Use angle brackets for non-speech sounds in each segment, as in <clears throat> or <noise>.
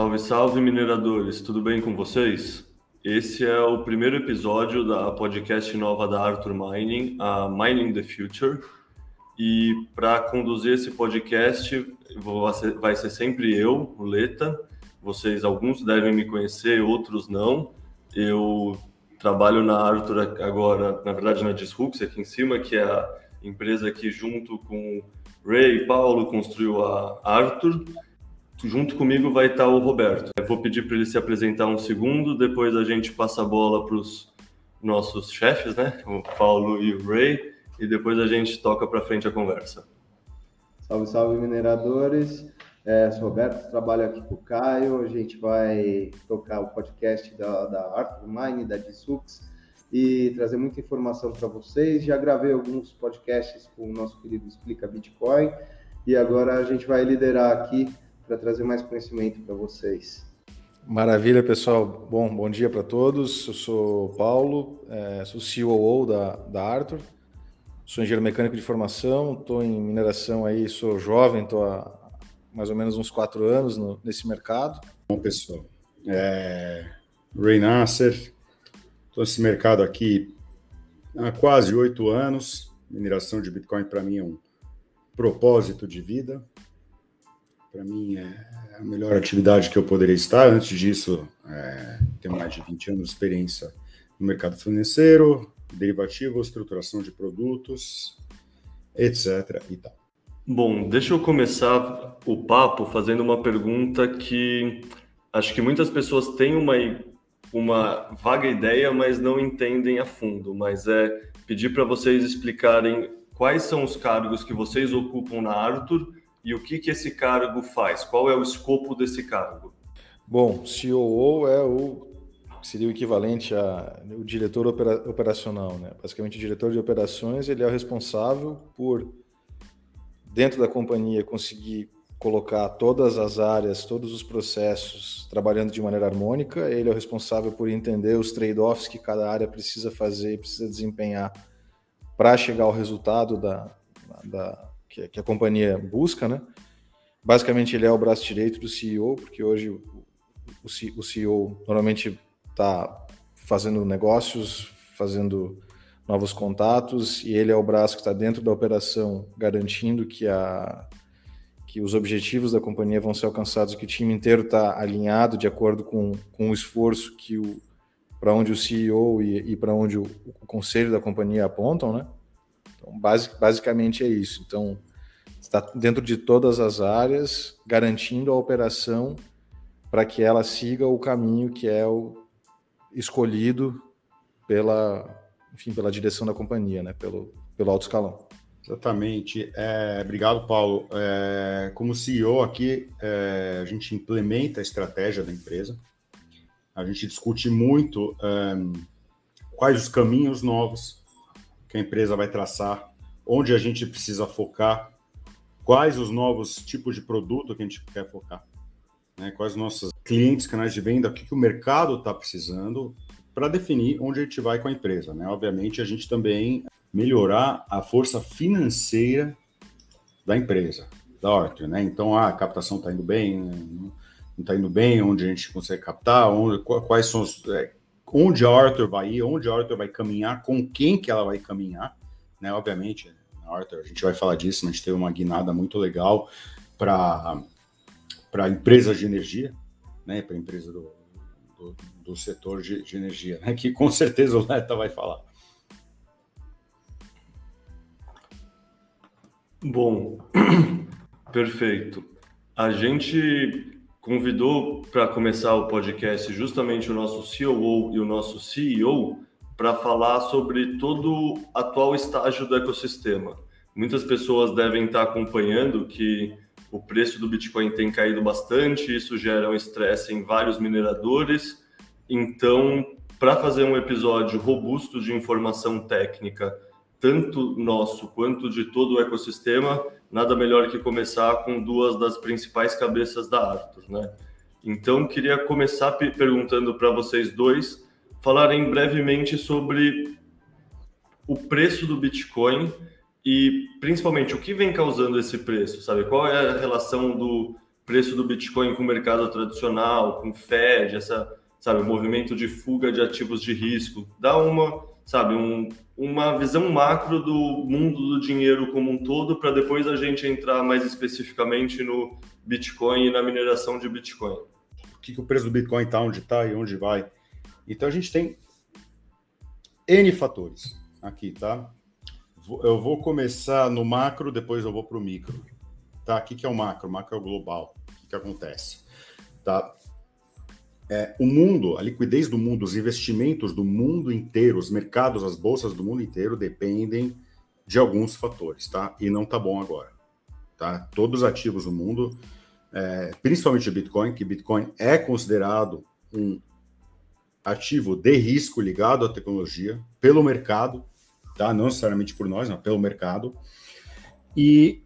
Salve, salve, mineradores! Tudo bem com vocês? Esse é o primeiro episódio da podcast nova da Arthur Mining, a Mining the Future. E para conduzir esse podcast vai ser sempre eu, o Leta. Vocês, alguns devem me conhecer, outros não. Eu trabalho na Arthur agora, na verdade na Disrux, aqui em cima, que é a empresa que junto com Ray e Paulo construiu a Arthur junto comigo vai estar o Roberto. Eu vou pedir para ele se apresentar um segundo, depois a gente passa a bola para os nossos chefes, né? O Paulo e o Ray, e depois a gente toca para frente a conversa. Salve, salve, mineradores. É, sou Roberto, trabalho aqui com o Caio. A gente vai tocar o podcast da, da Arthur Mine, da Dissux, e trazer muita informação para vocês. Já gravei alguns podcasts com o nosso querido Explica Bitcoin, e agora a gente vai liderar aqui para trazer mais conhecimento para vocês. Maravilha, pessoal. Bom, bom dia para todos. Eu sou Paulo, é, sou COO da, da Arthur, sou engenheiro mecânico de formação, estou em mineração aí, sou jovem, estou há mais ou menos uns quatro anos no, nesse mercado. Bom, pessoal, é, Ray Nasser, estou nesse mercado aqui há quase oito anos. Mineração de Bitcoin para mim é um propósito de vida. Para mim é a melhor atividade que eu poderia estar. Antes disso, é, tenho mais de 20 anos de experiência no mercado financeiro, derivativo, estruturação de produtos, etc. E tal. Bom, deixa eu começar o papo fazendo uma pergunta que acho que muitas pessoas têm uma, uma vaga ideia, mas não entendem a fundo. Mas é pedir para vocês explicarem quais são os cargos que vocês ocupam na Arthur e o que, que esse cargo faz? Qual é o escopo desse cargo? Bom, COO é o seria o equivalente a o diretor opera, operacional, né? Basicamente, o diretor de operações ele é o responsável por dentro da companhia conseguir colocar todas as áreas, todos os processos trabalhando de maneira harmônica. Ele é o responsável por entender os trade-offs que cada área precisa fazer, precisa desempenhar para chegar ao resultado da, da que, que a companhia busca, né? Basicamente, ele é o braço direito do CEO, porque hoje o, o, o CEO normalmente está fazendo negócios, fazendo novos contatos, e ele é o braço que está dentro da operação, garantindo que, a, que os objetivos da companhia vão ser alcançados, que o time inteiro está alinhado de acordo com, com o esforço que o para onde o CEO e, e para onde o, o, conselho da companhia apontam, né? Então, basic, basicamente é isso. Então, está dentro de todas as áreas, garantindo a operação para que ela siga o caminho que é o escolhido pela, enfim, pela direção da companhia, né? Pelo, pelo alto escalão. Exatamente. É, obrigado, Paulo. É, como CEO aqui, é, a gente implementa a estratégia da empresa. A gente discute muito é, quais os caminhos novos que a empresa vai traçar, onde a gente precisa focar, quais os novos tipos de produto que a gente quer focar, né? quais os nossos clientes, canais de venda, o que, que o mercado está precisando, para definir onde a gente vai com a empresa. Né? Obviamente, a gente também melhorar a força financeira da empresa, da Ortho, né? Então, ah, a captação está indo bem, não está indo bem, onde a gente consegue captar, onde, quais são os, é, onde a Arthur vai ir, onde a Arthur vai caminhar, com quem que ela vai caminhar, né? Obviamente, na Arthur, a gente vai falar disso, mas a gente teve uma guinada muito legal para para empresas de energia, né? Para empresa do, do, do, setor de, de energia, né? Que com certeza o Leta vai falar. Bom, <clears throat> perfeito. A gente convidou para começar o podcast justamente o nosso COO e o nosso CEO para falar sobre todo o atual estágio do ecossistema. Muitas pessoas devem estar acompanhando que o preço do Bitcoin tem caído bastante, isso gera um estresse em vários mineradores. Então, para fazer um episódio robusto de informação técnica, tanto nosso quanto de todo o ecossistema, nada melhor que começar com duas das principais cabeças da Arthur, né? Então, queria começar perguntando para vocês dois falarem brevemente sobre o preço do Bitcoin e principalmente o que vem causando esse preço, sabe? Qual é a relação do preço do Bitcoin com o mercado tradicional, com Fed, essa, sabe, movimento de fuga de ativos de risco. Dá uma, sabe, um, uma visão macro do mundo do dinheiro como um todo para depois a gente entrar mais especificamente no Bitcoin e na mineração de Bitcoin. O que, que o preço do Bitcoin está, onde está e onde vai. Então a gente tem N fatores aqui, tá? Eu vou começar no macro, depois eu vou para o micro. Tá? O que é o macro? O macro é o global. O que acontece? Tá? É, o mundo, a liquidez do mundo, os investimentos do mundo inteiro, os mercados, as bolsas do mundo inteiro dependem de alguns fatores, tá? E não tá bom agora, tá? Todos os ativos do mundo, é, principalmente o Bitcoin, que Bitcoin é considerado um ativo de risco ligado à tecnologia pelo mercado, tá? Não necessariamente por nós, mas pelo mercado. E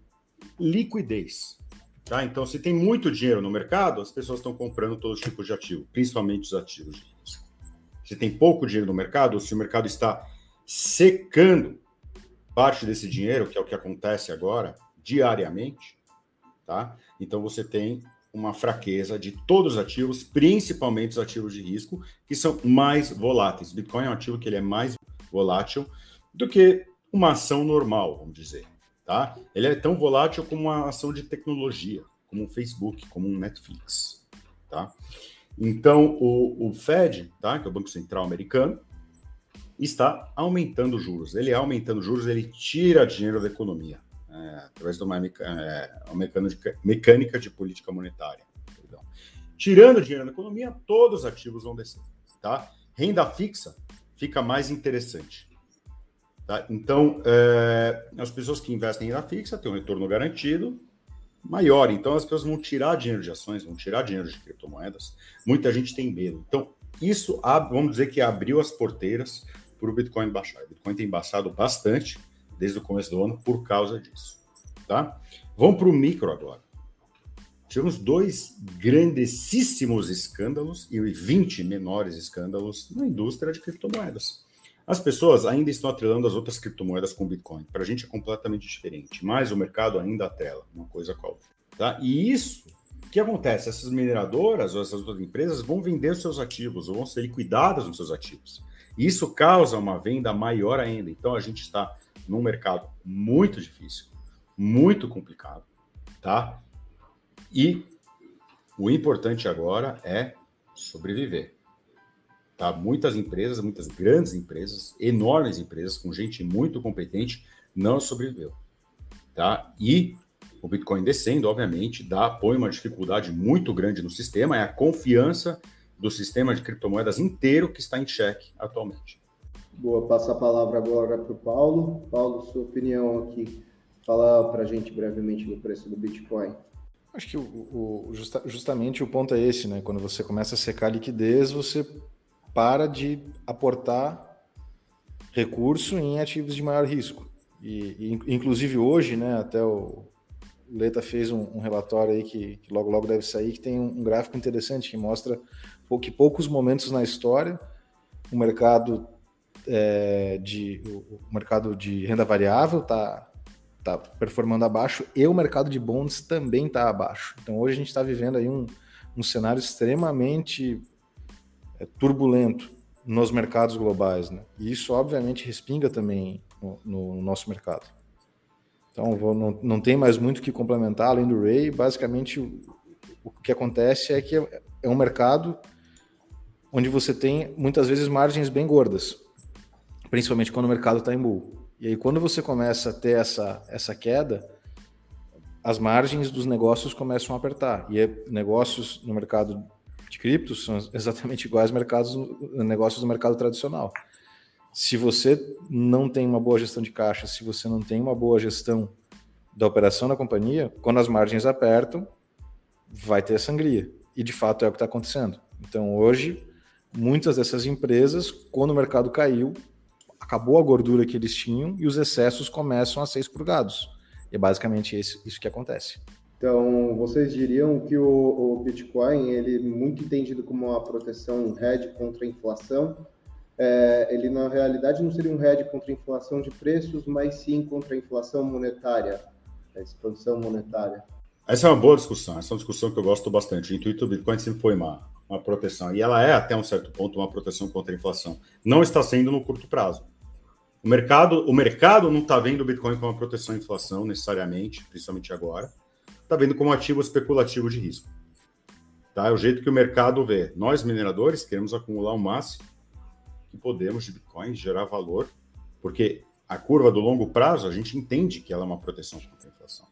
liquidez. Tá? Então, se tem muito dinheiro no mercado, as pessoas estão comprando todos os tipos de ativo, principalmente os ativos de risco. Se tem pouco dinheiro no mercado, se o mercado está secando parte desse dinheiro, que é o que acontece agora, diariamente, tá? Então você tem uma fraqueza de todos os ativos, principalmente os ativos de risco, que são mais voláteis. Bitcoin é um ativo que ele é mais volátil do que uma ação normal, vamos dizer. Tá? Ele é tão volátil como uma ação de tecnologia, como um Facebook, como um Netflix. Tá? Então, o, o Fed, tá? que é o Banco Central Americano, está aumentando juros. Ele aumentando juros, ele tira dinheiro da economia, é, através de uma, é, uma mecânica, mecânica de política monetária. Perdão. Tirando dinheiro da economia, todos os ativos vão descer. Tá? Renda fixa fica mais interessante. Tá? Então, é, as pessoas que investem em renda fixa têm um retorno garantido maior. Então, as pessoas vão tirar dinheiro de ações, vão tirar dinheiro de criptomoedas. Muita gente tem medo. Então, isso, vamos dizer que abriu as porteiras para o Bitcoin baixar. O Bitcoin tem baixado bastante desde o começo do ano por causa disso. Tá? Vamos para o micro agora. Tivemos dois grandíssimos escândalos e 20 menores escândalos na indústria de criptomoedas. As pessoas ainda estão atrelando as outras criptomoedas com Bitcoin. Para a gente é completamente diferente, mas o mercado ainda atrela uma coisa outra. Tá? E isso, o que acontece? Essas mineradoras ou essas outras empresas vão vender os seus ativos, ou vão ser liquidadas nos seus ativos. E isso causa uma venda maior ainda. Então a gente está num mercado muito difícil, muito complicado, tá? E o importante agora é sobreviver. Tá? Muitas empresas, muitas grandes empresas, enormes empresas, com gente muito competente, não sobreviveu. Tá? E o Bitcoin descendo, obviamente, dá põe uma dificuldade muito grande no sistema, é a confiança do sistema de criptomoedas inteiro que está em xeque atualmente. Boa, passa a palavra agora para o Paulo. Paulo, sua opinião aqui. Fala para a gente brevemente do preço do Bitcoin. Acho que o, o, justa, justamente o ponto é esse, né? Quando você começa a secar a liquidez, você para de aportar recurso em ativos de maior risco. E, e inclusive hoje, né, até o Leta fez um, um relatório aí que, que, logo logo deve sair, que tem um, um gráfico interessante que mostra que poucos momentos na história o mercado é, de o mercado de renda variável está tá performando abaixo e o mercado de bonds também está abaixo. Então hoje a gente está vivendo aí um, um cenário extremamente turbulento nos mercados globais, né? E isso obviamente respinga também no, no nosso mercado. Então vou, não, não tem mais muito que complementar além do Ray. Basicamente o, o que acontece é que é, é um mercado onde você tem muitas vezes margens bem gordas, principalmente quando o mercado está em bull. E aí quando você começa a ter essa essa queda, as margens dos negócios começam a apertar. E é, negócios no mercado de criptos são exatamente iguais mercados, negócios do mercado tradicional. Se você não tem uma boa gestão de caixa, se você não tem uma boa gestão da operação da companhia, quando as margens apertam, vai ter sangria. E de fato é o que está acontecendo. Então hoje, muitas dessas empresas, quando o mercado caiu, acabou a gordura que eles tinham e os excessos começam a ser expurgados. E é basicamente isso que acontece. Então, vocês diriam que o, o Bitcoin, ele é muito entendido como uma proteção hedge contra a inflação, é, ele na realidade não seria um hedge contra a inflação de preços, mas sim contra a inflação monetária, a expansão monetária. Essa é uma boa discussão, essa é uma discussão que eu gosto bastante. O intuito do Bitcoin sempre foi uma, uma proteção, e ela é, até um certo ponto, uma proteção contra a inflação. Não está sendo no curto prazo. O mercado, o mercado não está vendo o Bitcoin como uma proteção à inflação, necessariamente, principalmente agora. Está vendo como ativo especulativo de risco. Tá? É o jeito que o mercado vê. Nós, mineradores, queremos acumular o máximo que podemos de Bitcoin, gerar valor, porque a curva do longo prazo, a gente entende que ela é uma proteção contra a inflação.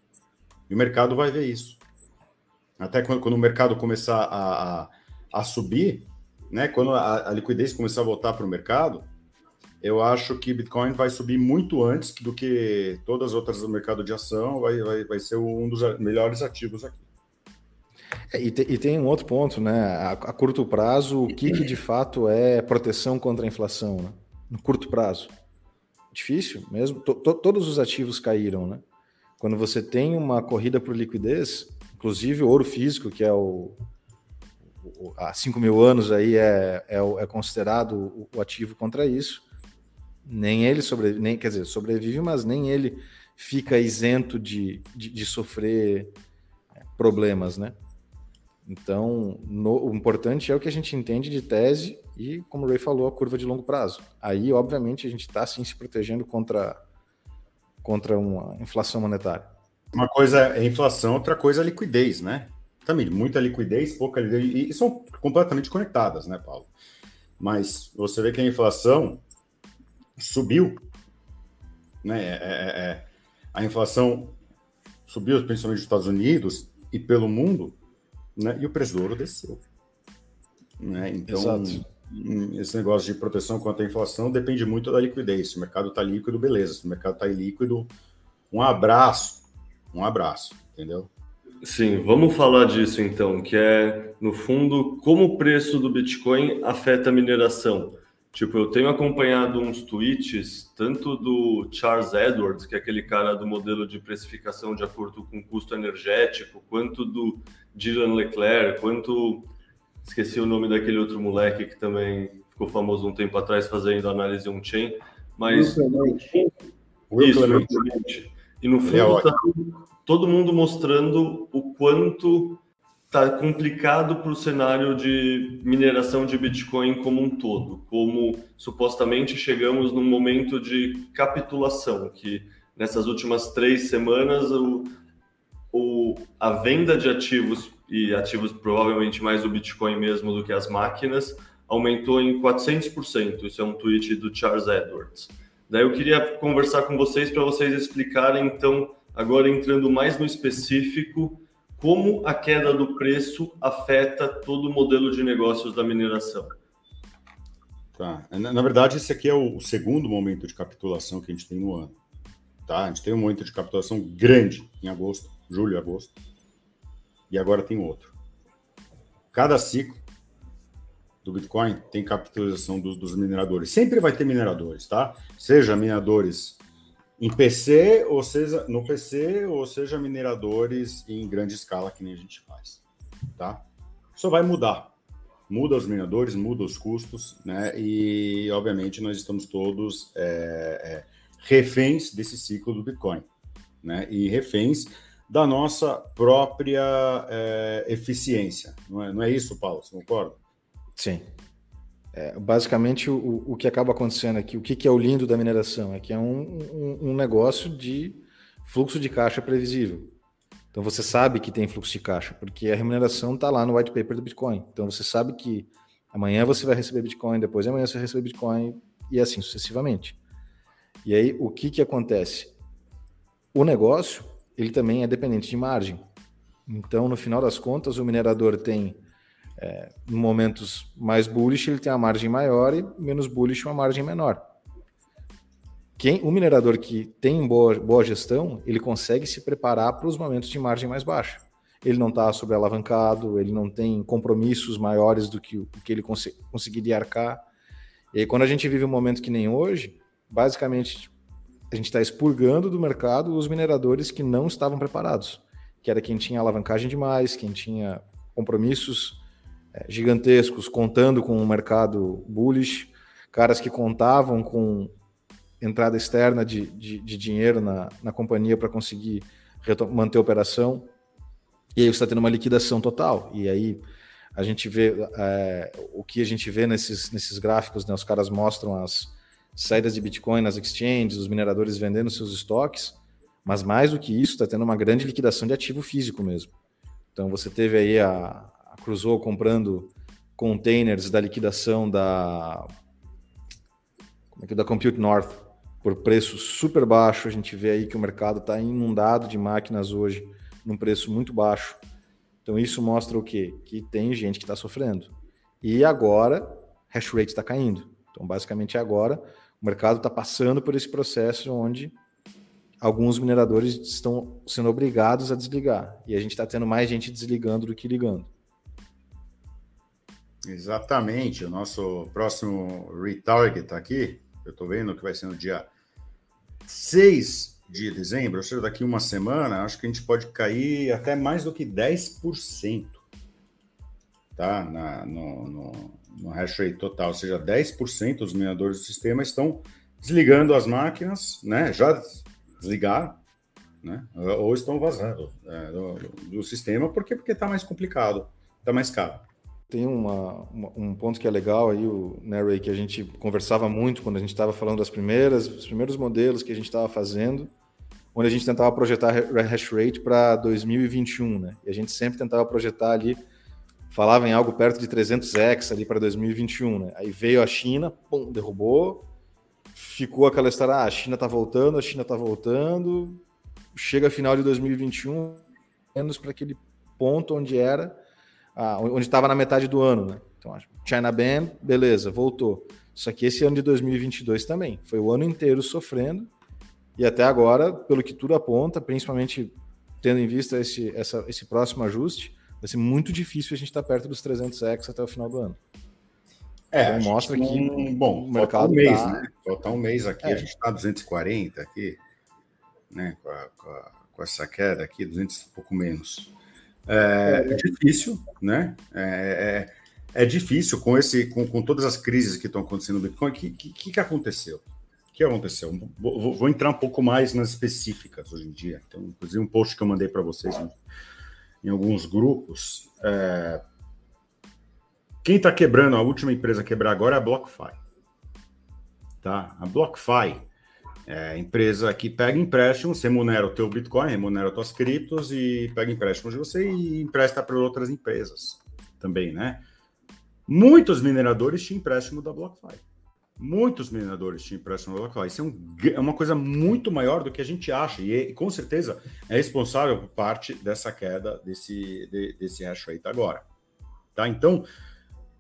E o mercado vai ver isso. Até quando, quando o mercado começar a, a, a subir, né, quando a, a, liquidez começar a voltar para o mercado, eu acho que Bitcoin vai subir muito antes do que todas as outras do mercado de ação, vai, vai, vai ser um dos melhores ativos aqui. É, e, te, e, tem um outro ponto, né? A, a curto prazo, o que, que, de fato é proteção contra a inflação, né? No curto prazo. Difícil mesmo. To, to, todos os ativos caíram, né? Quando você tem uma corrida por liquidez, inclusive o ouro físico, que é o, o há 5 mil anos aí é, é, é considerado o, o, ativo contra isso. Nem ele sobrevive, nem, quer dizer, sobrevive, mas nem ele fica isento de, de, de sofrer é, problemas, né? Então, no, o importante é o que a gente entende de tese e, como o Ray falou, a curva de longo prazo. Aí, obviamente, a gente está sim se protegendo contra, contra uma inflação monetária. Uma coisa é inflação, outra coisa é liquidez, né? Também, muita liquidez, pouca liquidez, e são completamente conectadas, né, Paulo? Mas você vê que a inflação subiu, né? É, é, é, a inflação subiu, principalmente nos Estados Unidos e pelo mundo, né? E o preço do ouro desceu. Né? Então, Exato. Hum, esse negócio de proteção contra a inflação depende muito da liquidez. Se o mercado está líquido, beleza. Se o mercado está ilíquido, um abraço. Um abraço, entendeu? Sim, vamos falar disso então, que é, no fundo, como o preço do Bitcoin afeta a mineração. Tipo, eu tenho acompanhado uns tweets, tanto do Charles Edwards, que é aquele cara do modelo de precificação de acordo com custo energético, quanto do Dylan Leclerc, quanto. Esqueci o nome daquele outro moleque que também ficou famoso um tempo atrás fazendo análise on-chain. Mas. Isso, E no fundo, é tá todo mundo mostrando o quanto está complicado para o cenário de mineração de Bitcoin como um todo, como supostamente chegamos num momento de capitulação, que nessas últimas três semanas o, o, a venda de ativos e ativos provavelmente mais o Bitcoin mesmo do que as máquinas aumentou em 400%. Isso é um tweet do Charles Edwards. Daí eu queria conversar com vocês para vocês explicarem então agora entrando mais no específico como a queda do preço afeta todo o modelo de negócios da mineração? Tá. Na, verdade, esse aqui é o segundo momento de capitulação que a gente tem no ano. Tá? A gente tem um momento de capitulação grande em agosto, julho agosto. E agora tem outro. Cada ciclo do Bitcoin tem capitalização dos, dos mineradores. Sempre vai ter mineradores, tá? Seja mineradores em PC, ou seja, no PC, ou seja, mineradores em grande escala, que nem a gente faz, tá? Isso vai mudar. Muda os mineradores, muda os custos, né? E, obviamente, nós estamos todos é, é, reféns desse ciclo do Bitcoin, né? E reféns da nossa própria é, eficiência. Não é, não é isso, Paulo? Você concorda? Sim. É, basicamente, o, o que acaba acontecendo aqui, o que, que é o lindo da mineração? É que é um, um, um negócio de fluxo de caixa previsível. Então você sabe que tem fluxo de caixa, porque a remuneração está lá no white paper do Bitcoin. Então você sabe que amanhã você vai receber Bitcoin, depois de amanhã você vai receber Bitcoin e assim sucessivamente. E aí o que, que acontece? O negócio ele também é dependente de margem. Então no final das contas o minerador tem é, em momentos mais bullish, ele tem uma margem maior e menos bullish, uma margem menor. Quem, o minerador que tem boa, boa gestão, ele consegue se preparar para os momentos de margem mais baixa. Ele não está sobrealavancado, ele não tem compromissos maiores do que o que ele cons conseguiria arcar. E aí, quando a gente vive um momento que nem hoje, basicamente a gente está expurgando do mercado os mineradores que não estavam preparados, que era quem tinha alavancagem demais, quem tinha compromissos gigantescos contando com um mercado bullish, caras que contavam com entrada externa de, de, de dinheiro na, na companhia para conseguir manter a operação. E aí você está tendo uma liquidação total. E aí a gente vê é, o que a gente vê nesses, nesses gráficos, né? Os caras mostram as saídas de Bitcoin nas exchanges, os mineradores vendendo seus estoques, mas mais do que isso, está tendo uma grande liquidação de ativo físico mesmo. Então você teve aí a, a Crusoe comprando containers da liquidação da como é que é, da Compute North por preço super baixo. A gente vê aí que o mercado está inundado de máquinas hoje num preço muito baixo. Então isso mostra o quê? Que tem gente que está sofrendo. E agora, hash rate está caindo. Então basicamente agora o mercado está passando por esse processo onde alguns mineradores estão sendo obrigados a desligar. E a gente está tendo mais gente desligando do que ligando. Exatamente. O nosso próximo retarget aqui, eu estou vendo que vai ser no dia 6 de dezembro, ou seja, daqui uma semana, acho que a gente pode cair até mais do que 10%. Tá? Na, no, no, no hash rate total, ou seja, 10% dos mineradores do sistema estão desligando as máquinas, né? Já desligaram, né? Ou estão vazando é, do, do, sistema, porque porque está mais complicado, está mais caro. Tem uma, uma, um ponto que é legal aí, o Nery, que a gente conversava muito quando a gente estava falando das primeiras, os primeiros modelos que a gente estava fazendo, onde a gente tentava projetar hash rate para 2021, né? E a gente sempre tentava projetar ali, falava em algo perto de 300x ali para 2021, né? Aí veio a China, pum, derrubou, ficou aquela história, ah, a China está voltando, a China está voltando, chega final de 2021, menos para aquele ponto onde era, ah, onde estava na metade do ano, né? Então, China Ban, beleza, voltou. Só que esse ano de 2022 também, foi o ano inteiro sofrendo, e até agora, pelo que tudo aponta, principalmente tendo em vista esse, essa, esse próximo ajuste, vai ser muito difícil a gente estar perto dos 300 X até o final do ano. É, então mostra que, um, bom, o mercado um mês, tá... né? Falta um mês aqui, é. a gente está 240 aqui, né? Com, a, com, a, com, essa queda aqui, 200 um pouco menos. É, é, é difícil, né? É, é, é, difícil com esse, com, com todas as crises que estão acontecendo no Bitcoin. O que, que, que aconteceu? O que aconteceu? Vou, vou, entrar um pouco mais nas específicas hoje em dia. Então, inclusive um post que eu mandei para vocês em, em, alguns grupos. É, quem está quebrando, a última empresa a quebrar agora é a BlockFi. Tá? A BlockFi é empresa que pega empréstimos, remunera o teu Bitcoin, remunera as tuas criptos e pega empréstimos de você e empresta para outras empresas também, né? Muitos mineradores tinham empréstimo da BlockFi. Muitos mineradores tinham empréstimo da BlockFi. Isso é, um, é, uma coisa muito maior do que a gente acha e, e, com certeza é responsável por parte dessa queda desse, de, desse hash rate agora. Tá? Então,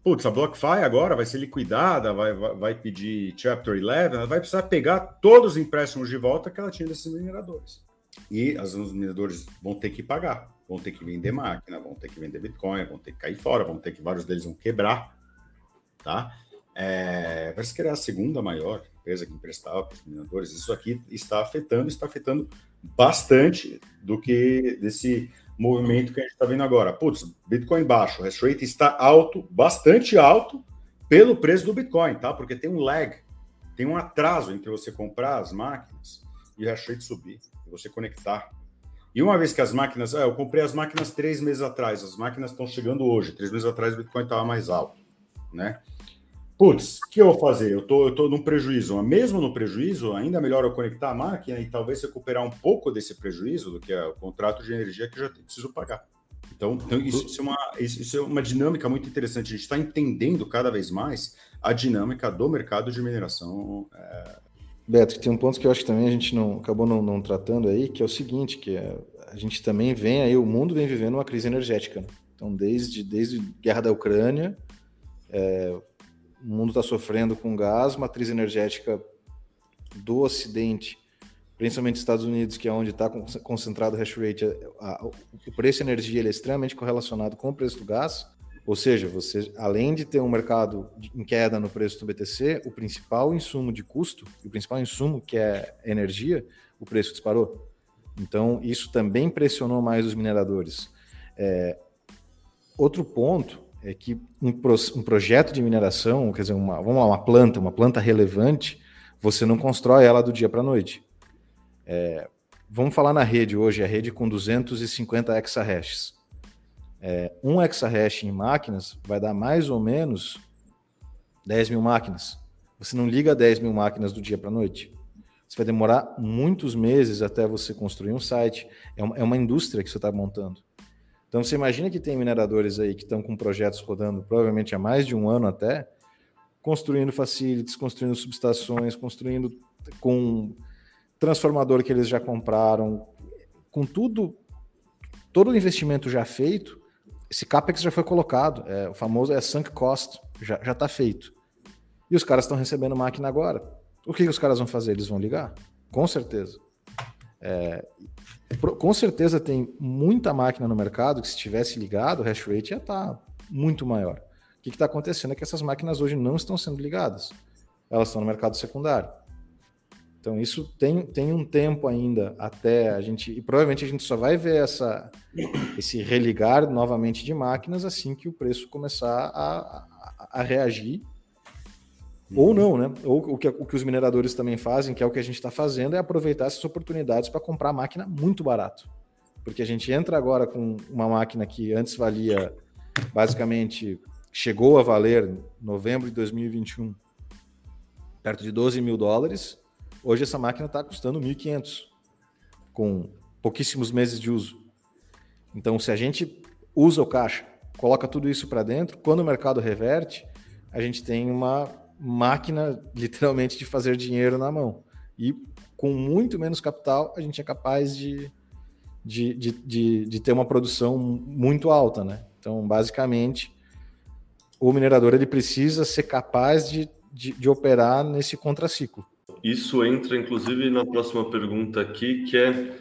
putz, a BlockFi agora vai ser liquidada, vai, vai, pedir Chapter 11, ela vai precisar pegar todos os empréstimos de volta que ela tinha desses mineradores. E as, os mineradores vão ter que pagar, vão ter que vender máquina, vão ter que vender Bitcoin, vão ter que cair fora, vão ter que, vários deles vão quebrar, tá? É, parece que era a segunda maior empresa que emprestava para os mineradores. Isso aqui está afetando, está afetando bastante do que desse movimento que a gente está vendo agora. Putz, Bitcoin baixo, o hash rate está alto, bastante alto, pelo preço do Bitcoin, tá? Porque tem um lag, tem um atraso entre você comprar as máquinas e o hash rate subir, você conectar. E uma vez que as máquinas, é, eu comprei as máquinas três meses atrás, as máquinas estão chegando hoje, três meses atrás o Bitcoin estava mais alto, né? Putz, o que eu vou fazer? Eu tô, eu tô num prejuízo. Mesmo no prejuízo, ainda melhor eu conectar a máquina e talvez recuperar um pouco desse prejuízo do que é o contrato de energia que eu já preciso pagar. Então, então isso, isso, é uma, isso, é uma dinâmica muito interessante. A gente está entendendo cada vez mais a dinâmica do mercado de mineração. É... Beto, tem um ponto que eu acho que também a gente não acabou não, não tratando aí, que é o seguinte, que é, a gente também vem aí, o mundo vem vivendo uma crise energética. Né? Então, desde, desde a guerra da Ucrânia, é, o mundo está sofrendo com gás, matriz energética do Ocidente, principalmente Estados Unidos, que é onde está concentrado o hash rate, a, a, o preço de energia ele é extremamente correlacionado com o preço do gás. Ou seja, você, além de ter um mercado em queda no preço do BTC, o principal insumo de custo, o principal insumo que é energia, o preço disparou. Então, isso também pressionou mais os mineradores. É, outro ponto é que um, pro, um projeto de mineração, quer dizer, uma, vamos lá, uma planta, uma planta relevante, você não constrói ela do dia para a noite. É, vamos falar na rede hoje, a rede com 250 exahashes. É, um exahash em máquinas vai dar mais ou menos 10 mil máquinas. Você não liga 10 mil máquinas do dia para a noite. Você vai demorar muitos meses até você construir um site. É uma, é uma indústria que você está montando. Então você imagina que tem mineradores aí que estão com projetos rodando provavelmente há mais de um ano até, construindo facilities, construindo subestações, construindo com transformador que eles já compraram, com tudo, todo o investimento já feito, esse capex já foi colocado, é, o famoso é sunk cost, já está feito. E os caras estão recebendo máquina agora. O que, que, os caras vão fazer? Eles vão ligar? Com certeza. É, com certeza tem muita máquina no mercado que se tivesse ligado, o hash rate ia estar tá muito maior. O que está acontecendo é que essas máquinas hoje não estão sendo ligadas. Elas estão no mercado secundário. Então isso tem, tem um tempo ainda até a gente. E provavelmente a gente só vai ver essa, esse religar novamente de máquinas assim que o preço começar a, a, a reagir ou uhum. não, né? Ou o que, o que os mineradores também fazem, que é o que a gente está fazendo, é aproveitar essas oportunidades para comprar máquina muito barato. Porque a gente entra agora com uma máquina que antes valia, basicamente, chegou a valer em novembro de 2021, perto de 12 mil dólares. Hoje essa máquina está custando 1.500, com pouquíssimos meses de uso. Então, se a gente usa o caixa, coloca tudo isso para dentro, quando o mercado reverte, a gente tem uma máquina, literalmente, de fazer dinheiro na mão. E com muito menos capital, a gente é capaz de, de, de, de, de ter uma produção muito alta, né? Então, basicamente, o minerador ele precisa ser capaz de, de, de, operar nesse contraciclo. Isso entra, inclusive, na próxima pergunta aqui, que é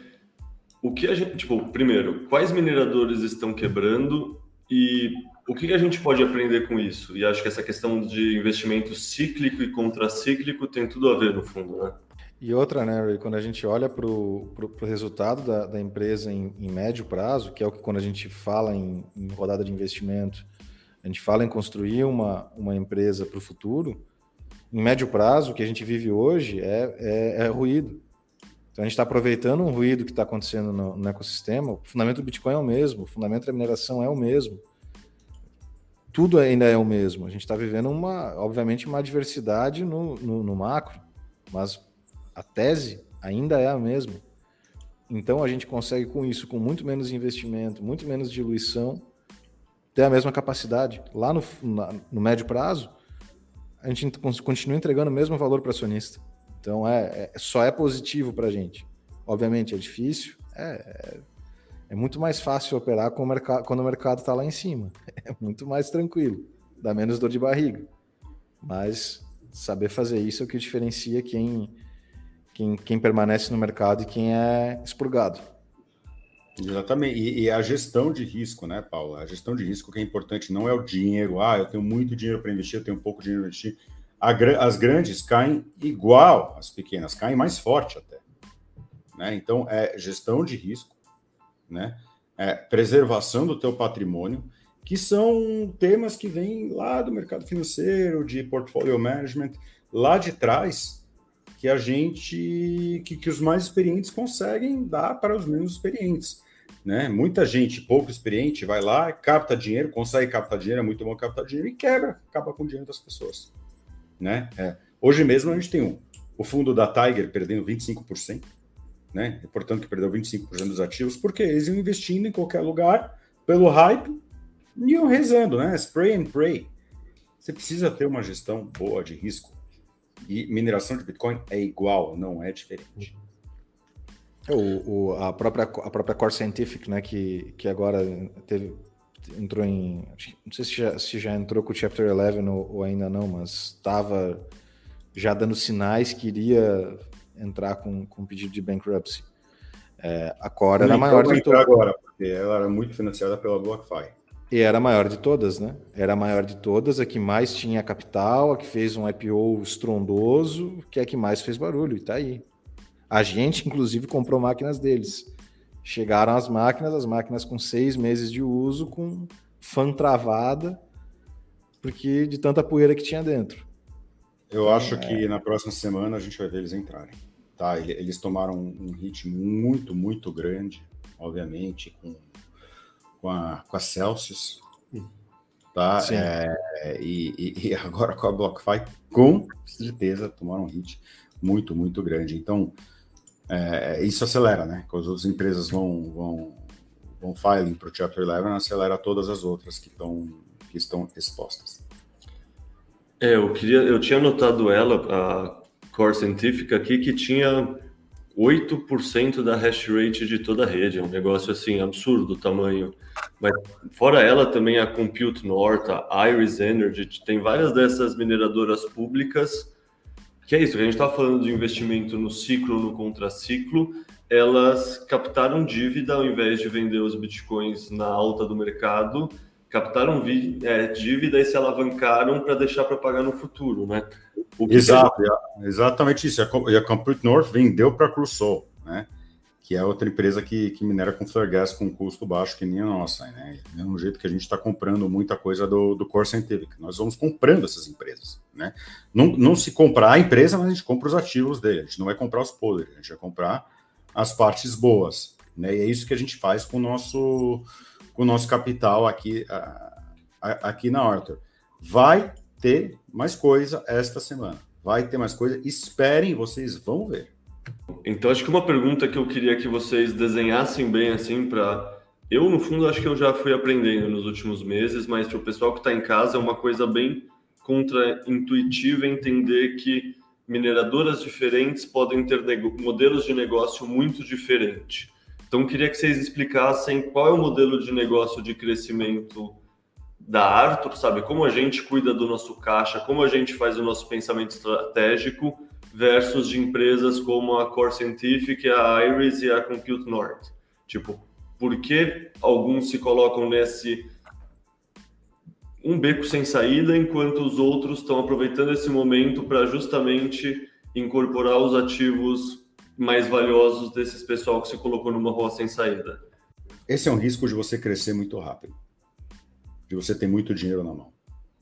o que a gente, tipo, primeiro, quais mineradores estão quebrando e o que a gente pode aprender com isso? E acho que essa questão de investimento cíclico e contracíclico tem tudo a ver no fundo, né? E outra, né, Ray, quando a gente olha para o resultado da, da empresa em, em, médio prazo, que é o que quando a gente fala em, em, rodada de investimento, a gente fala em construir uma, uma empresa para o futuro, em médio prazo, o que a gente vive hoje é, é, é ruído. Então a gente está aproveitando um ruído que está acontecendo no, no, ecossistema. O fundamento do Bitcoin é o mesmo, o fundamento da mineração é o mesmo. Tudo ainda é o mesmo. A gente está vivendo uma, obviamente, uma diversidade no, no, no macro, mas a tese ainda é a mesma. Então a gente consegue com isso, com muito menos investimento, muito menos diluição, ter a mesma capacidade. Lá no, na, no médio prazo, a gente continua entregando o mesmo valor para acionista. Então é, é só é positivo para a gente. Obviamente é difícil, é, é, é, muito mais fácil operar o mercado, quando o mercado está lá em cima. <laughs> É muito mais tranquilo, dá menos dor de barriga. Mas saber fazer isso é o que diferencia quem, quem, quem permanece no mercado e quem é expurgado. Exatamente. E, e, a gestão de risco, né, Paulo? A gestão de risco que é importante não é o dinheiro. Ah, eu tenho muito dinheiro para investir, eu tenho pouco dinheiro para investir as grandes caem igual às pequenas, caem mais forte até. Né? Então, é gestão de risco, né? É preservação do teu patrimônio, que são temas que vêm lá do mercado financeiro, de portfolio management, lá de trás, que a gente, que, que os mais experientes conseguem dar para os menos experientes. Né? Muita gente pouco experiente vai lá, capta dinheiro, consegue captar dinheiro, é muito bom captar dinheiro e quebra, acaba com o dinheiro das pessoas né? É. Hoje mesmo a gente tem um, o fundo da Tiger perdendo 25%, né? E, portanto, que perdeu 25% dos ativos, porque eles iam investindo em qualquer lugar pelo hype e iam rezando, né? Spray and pray. Você precisa ter uma gestão boa de risco. E mineração de Bitcoin é igual, não é diferente. O, o, a, própria, a própria Core Scientific, né, que, que agora teve, entrou em. Não sei se já, se já entrou com o Chapter 11 ou, ou ainda não, mas estava já dando sinais que iria entrar com, com pedido de bankruptcy. É, a Core era a maior de todas. agora, porque ela era muito financiada pela BlockFi. E era a maior de todas, né? Era a maior de todas, a que mais tinha capital, a que fez um IPO estrondoso, que é a que mais fez barulho, e tá aí. A gente, inclusive, comprou máquinas deles. Chegaram as máquinas, as máquinas com seis meses de uso, com fan travada, porque de tanta poeira que tinha dentro. Eu acho é... que na próxima semana a gente vai ver eles entrarem. Tá? Eles tomaram um hit muito, muito grande, obviamente, com, com a, com a Celsius, tá? É, e, e, agora com a BlockFi, com certeza tomaram um hit muito, muito grande. Então, é, isso acelera, né? Quando as outras empresas vão, vão, vão filing para o Chapter 11, acelera todas as outras que, estão que estão expostas. É, eu queria, eu tinha notado ela, a Core Científica aqui, que tinha 8% da hash rate de toda a rede. É um negócio assim absurdo o tamanho. Mas fora ela também a Compute North, a Iris Energy, tem várias dessas mineradoras públicas. Que é isso, que a gente está falando de investimento no ciclo, no contraciclo, elas captaram dívida ao invés de vender os bitcoins na alta do mercado, captaram é, dívida e se alavancaram para deixar para pagar no futuro, né? Exato, gente... exatamente isso. E a Compute North vendeu para a Crusoe, né? Que é outra empresa que, que minera com flare gas com custo baixo que nem a nossa, né? É um jeito que a gente está comprando muita coisa do, do Core Scientific. Nós vamos comprando essas empresas, né? Não, não se comprar a empresa, mas a gente compra os ativos dele. A gente não vai comprar os podres, a gente vai comprar as partes boas, né? E é isso que a gente faz com o nosso, com o nosso capital aqui, aqui na Arthur. Vai ter mais coisa esta semana. Vai ter mais coisa. Esperem, vocês vão ver. Então, acho que uma pergunta que eu queria que vocês desenhassem bem assim para eu, no fundo, acho que eu já fui aprendendo nos últimos meses, mas para o pessoal que está em casa é uma coisa bem contra-intuitiva entender que mineradoras diferentes podem ter modelos de negócio muito diferentes. Então, queria que vocês explicassem qual é o modelo de negócio de crescimento da Arthur, sabe? Como a gente cuida do nosso caixa, como a gente faz o nosso pensamento estratégico versus de empresas como a Core Scientific, a Iris e a Compute North. Tipo, por que alguns se colocam nesse um beco sem saída, enquanto os outros estão aproveitando esse momento para justamente incorporar os ativos mais valiosos desses pessoal que se colocou numa rua sem saída? Esse é um risco de você crescer muito rápido de você ter muito dinheiro na mão.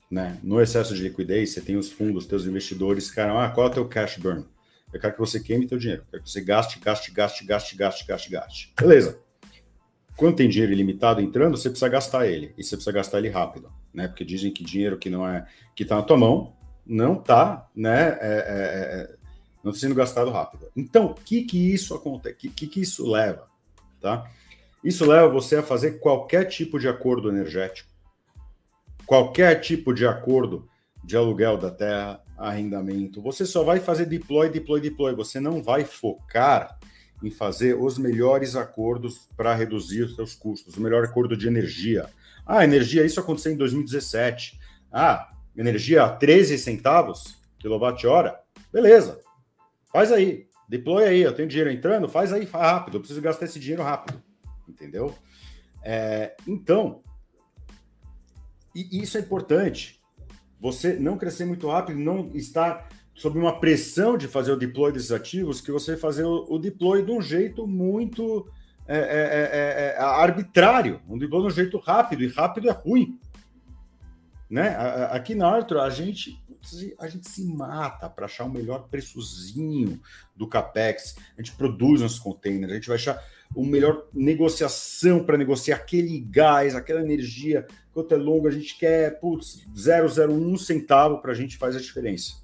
Né? No excesso de liquidez, você tem os fundos, teus investidores, cara, ah, qual é o teu cash burn? Eu quero que você queime teu dinheiro, eu quero que você gaste, gaste, gaste, gaste, gaste, gaste, gaste. Beleza. Quando tem dinheiro ilimitado entrando, você precisa gastar ele, e você precisa gastar ele rápido, né? Porque dizem que dinheiro que não é, que tá na tua mão, não tá, né, é, é, é, não tá sendo gastado rápido. Então, o que que isso acontece? O que, que que isso leva, tá? Isso leva você a fazer qualquer tipo de acordo energético qualquer tipo de acordo de aluguel da terra, arrendamento, você só vai fazer deploy, deploy, deploy. Você não vai focar em fazer os melhores acordos para reduzir os seus custos, o melhor acordo de energia. Ah, energia, isso aconteceu em 2017. Ah, energia a 13 centavos quilowatt-hora. Beleza. Faz aí. Deploy aí. Eu tenho dinheiro entrando, faz aí rápido. Eu preciso gastar esse dinheiro rápido. Entendeu? É, então, e isso é importante. Você não crescer muito rápido, não estar sob uma pressão de fazer o deploy desses ativos, que você fazer o, deploy de um jeito muito é, é, é, é, é arbitrário, um deploy de um jeito rápido, e rápido é ruim. Né? Aqui na Arthur, a gente, a gente se mata para achar o melhor preçozinho do CAPEX, a gente produz nossos containers, a gente vai achar o melhor negociação para negociar aquele gás, aquela energia, quanto é longo, a gente quer, putz, 001 centavo para a gente faz a diferença.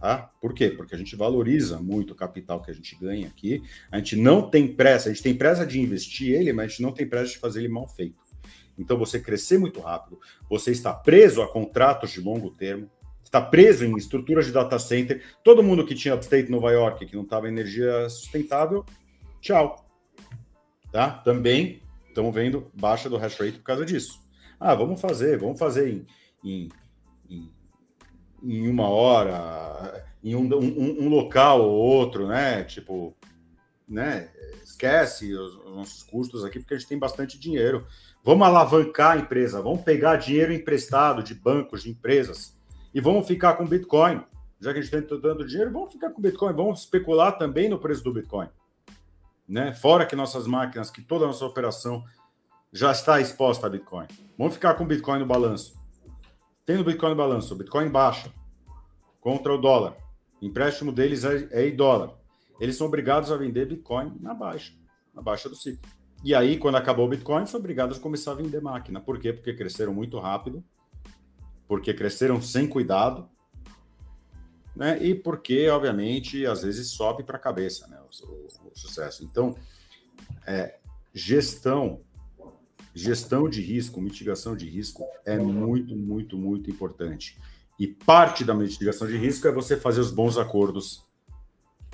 Tá? Por quê? Porque a gente valoriza muito o capital que a gente ganha aqui. A gente não tem pressa, a gente tem pressa de investir ele, mas a gente não tem pressa de fazer ele mal feito. Então, você crescer muito rápido, você está preso a contratos de longo termo, está preso em estruturas de data center. Todo mundo que tinha upstate Nova York, que não estava energia sustentável, tchau. Tá? Também estamos vendo baixa do hash rate por causa disso. Ah, vamos fazer, vamos fazer em, em, em, em uma hora, em um, um, um, local ou outro, né? Tipo, né? Esquece os, os nossos custos aqui, porque a gente tem bastante dinheiro. Vamos alavancar a empresa, vamos pegar dinheiro emprestado de bancos, de empresas, e vamos ficar com Bitcoin. Já que a gente tem tanto dinheiro, vamos ficar com Bitcoin, vamos especular também no preço do Bitcoin né? Fora que nossas máquinas, que toda a nossa operação já está exposta a Bitcoin. Vamos ficar com Bitcoin no balanço. Tendo Bitcoin no balanço, Bitcoin baixa contra o dólar. Empréstimo deles é, é em dólar. Eles são obrigados a vender Bitcoin na baixa, na baixa do ciclo. E aí, quando acabou o Bitcoin, foi obrigado a começar a vender máquina. Por quê? Porque cresceram muito rápido, porque cresceram sem cuidado, né? E porque, obviamente, às vezes sobe para a cabeça né? O, o, o, sucesso. Então, é, gestão, gestão de risco, mitigação de risco é muito, muito, muito importante. E parte da mitigação de risco é você fazer os bons acordos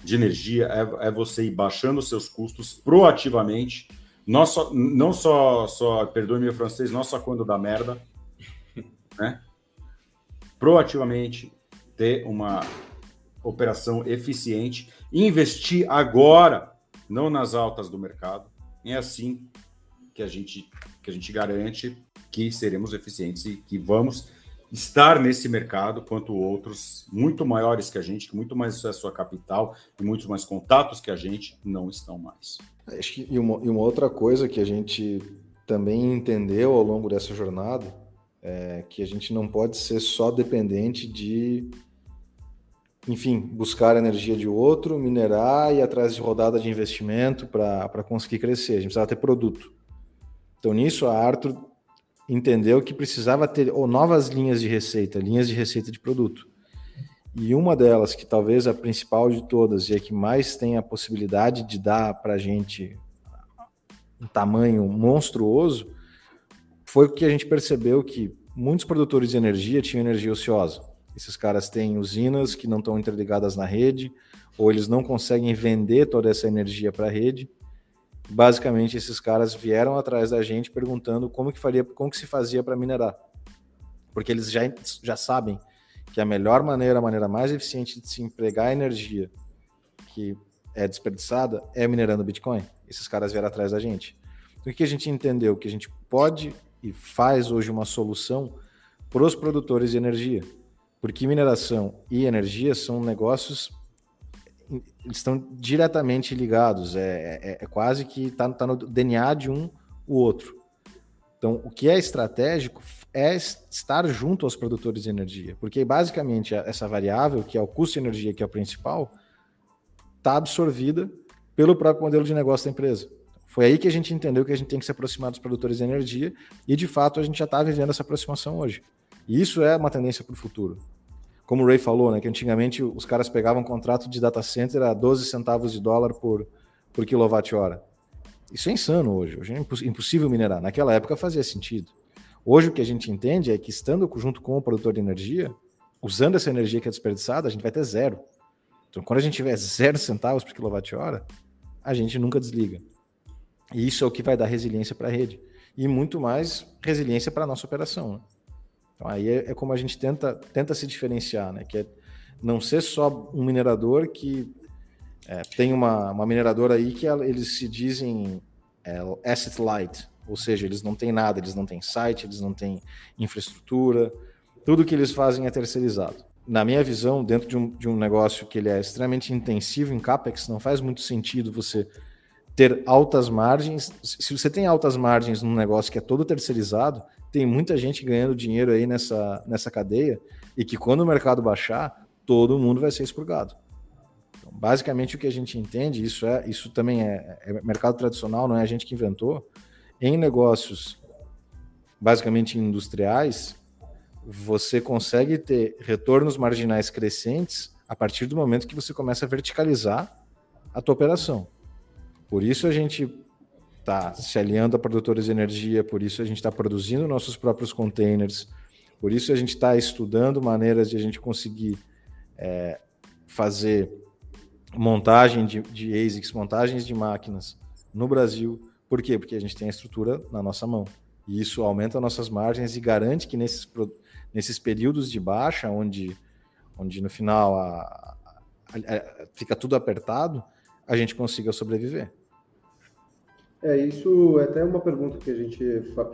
de energia, é, é você ir baixando os seus custos proativamente só, não só, só perdoe meu francês, não só quando dá merda, <laughs> né? Proativamente ter uma operação eficiente, investir agora, não nas altas do mercado. É assim que a gente que a gente garante que seremos eficientes e que vamos estar nesse mercado, quanto outros muito maiores que a gente, que muito mais acesso a capital e muitos mais contatos que a gente não estão mais. Acho que, e, uma, e uma outra coisa que a gente também entendeu ao longo dessa jornada é que a gente não pode ser só dependente de, enfim, buscar energia de outro, minerar e atrás de rodada de investimento para conseguir crescer. A gente precisava ter produto. Então, nisso, a Arthur entendeu que precisava ter ou novas linhas de receita, linhas de receita de produto. E uma delas, que talvez a principal de todas e a que mais tem a possibilidade de dar para a gente um tamanho monstruoso, foi que a gente percebeu que muitos produtores de energia tinham energia ociosa. Esses caras têm usinas que não estão interligadas na rede, ou eles não conseguem vender toda essa energia para a rede. Basicamente, esses caras vieram atrás da gente perguntando como que faria, como que se fazia para minerar, porque eles já, já sabem que a melhor maneira, a maneira mais eficiente de se empregar a energia que é desperdiçada é minerando Bitcoin. Esses caras vieram atrás da gente. Então, o que a gente entendeu? Que a gente pode e faz hoje uma solução para os produtores de energia. Porque mineração e energia são negócios estão diretamente ligados, é, é, é quase que está tá no DNA de um o outro. Então, o que é estratégico é estar junto aos produtores de energia, porque basicamente essa variável, que é o custo de energia, que é o principal, está absorvida pelo próprio modelo de negócio da empresa. Foi aí que a gente entendeu que a gente tem que se aproximar dos produtores de energia e, de fato, a gente já está vivendo essa aproximação hoje. E isso é uma tendência para o futuro. Como o Ray falou, né, que antigamente os caras pegavam um contrato de data center a 12 centavos de dólar por, por quilowatt-hora. Isso é insano hoje. Hoje é impossível minerar. Naquela época fazia sentido. Hoje o que a gente entende é que estando junto com o produtor de energia, usando essa energia que é desperdiçada, a gente vai ter zero. Então, quando a gente tiver zero centavos por quilowatt-hora, a gente nunca desliga. E isso é o que vai dar resiliência para a rede. E muito mais resiliência para a nossa operação. Né? Então, aí é, é, como a gente tenta, tenta se diferenciar, né? Que é não ser só um minerador que é, tem uma, uma mineradora aí que eles se dizem é, asset light, ou seja, eles não têm nada, eles não têm site, eles não têm infraestrutura, tudo que eles fazem é terceirizado. Na minha visão, dentro de um, de um negócio que ele é extremamente intensivo em CAPEX, não faz muito sentido você ter altas margens. Se você tem altas margens num negócio que é todo terceirizado, tem muita gente ganhando dinheiro aí nessa, nessa cadeia e que quando o mercado baixar, todo mundo vai ser expurgado. Então, basicamente, o que a gente entende, isso é isso também é, é mercado tradicional, não é a gente que inventou, em negócios basicamente industriais, você consegue ter retornos marginais crescentes a partir do momento que você começa a verticalizar a tua operação. Por isso a gente está se aliando a produtores de energia, por isso a gente está produzindo nossos próprios containers, por isso a gente está estudando maneiras de a gente conseguir é, fazer montagem de, de ASICs, montagens de máquinas no Brasil por quê? Porque a gente tem a estrutura na nossa mão. E isso aumenta nossas margens e garante que nesses, nesses períodos de baixa, onde, onde no final a, a, a, fica tudo apertado, a gente consiga sobreviver. É, isso é até uma pergunta que a gente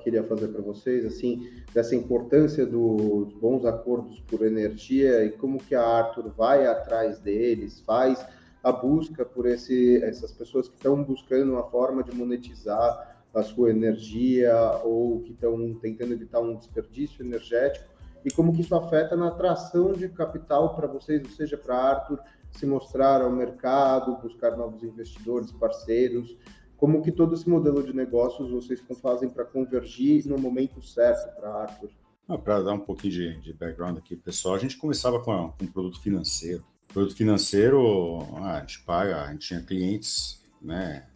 queria fazer para vocês, assim, dessa importância dos bons acordos por energia e como que a Arthur vai atrás deles, faz a busca por esse, essas pessoas que estão buscando uma forma de monetizar a sua energia ou que estão tentando evitar um desperdício energético e como que isso afeta na atração de capital para vocês, ou seja, para Arthur se mostrar ao mercado, buscar novos investidores, parceiros. Como que todo esse modelo de negócios vocês fazem para convergir no momento certo para Arthur? Ah, para dar um pouquinho de, de background aqui, pessoal, a gente começava com, a, com um produto financeiro. Produto financeiro, ah, a gente paga, a gente tinha clientes, né?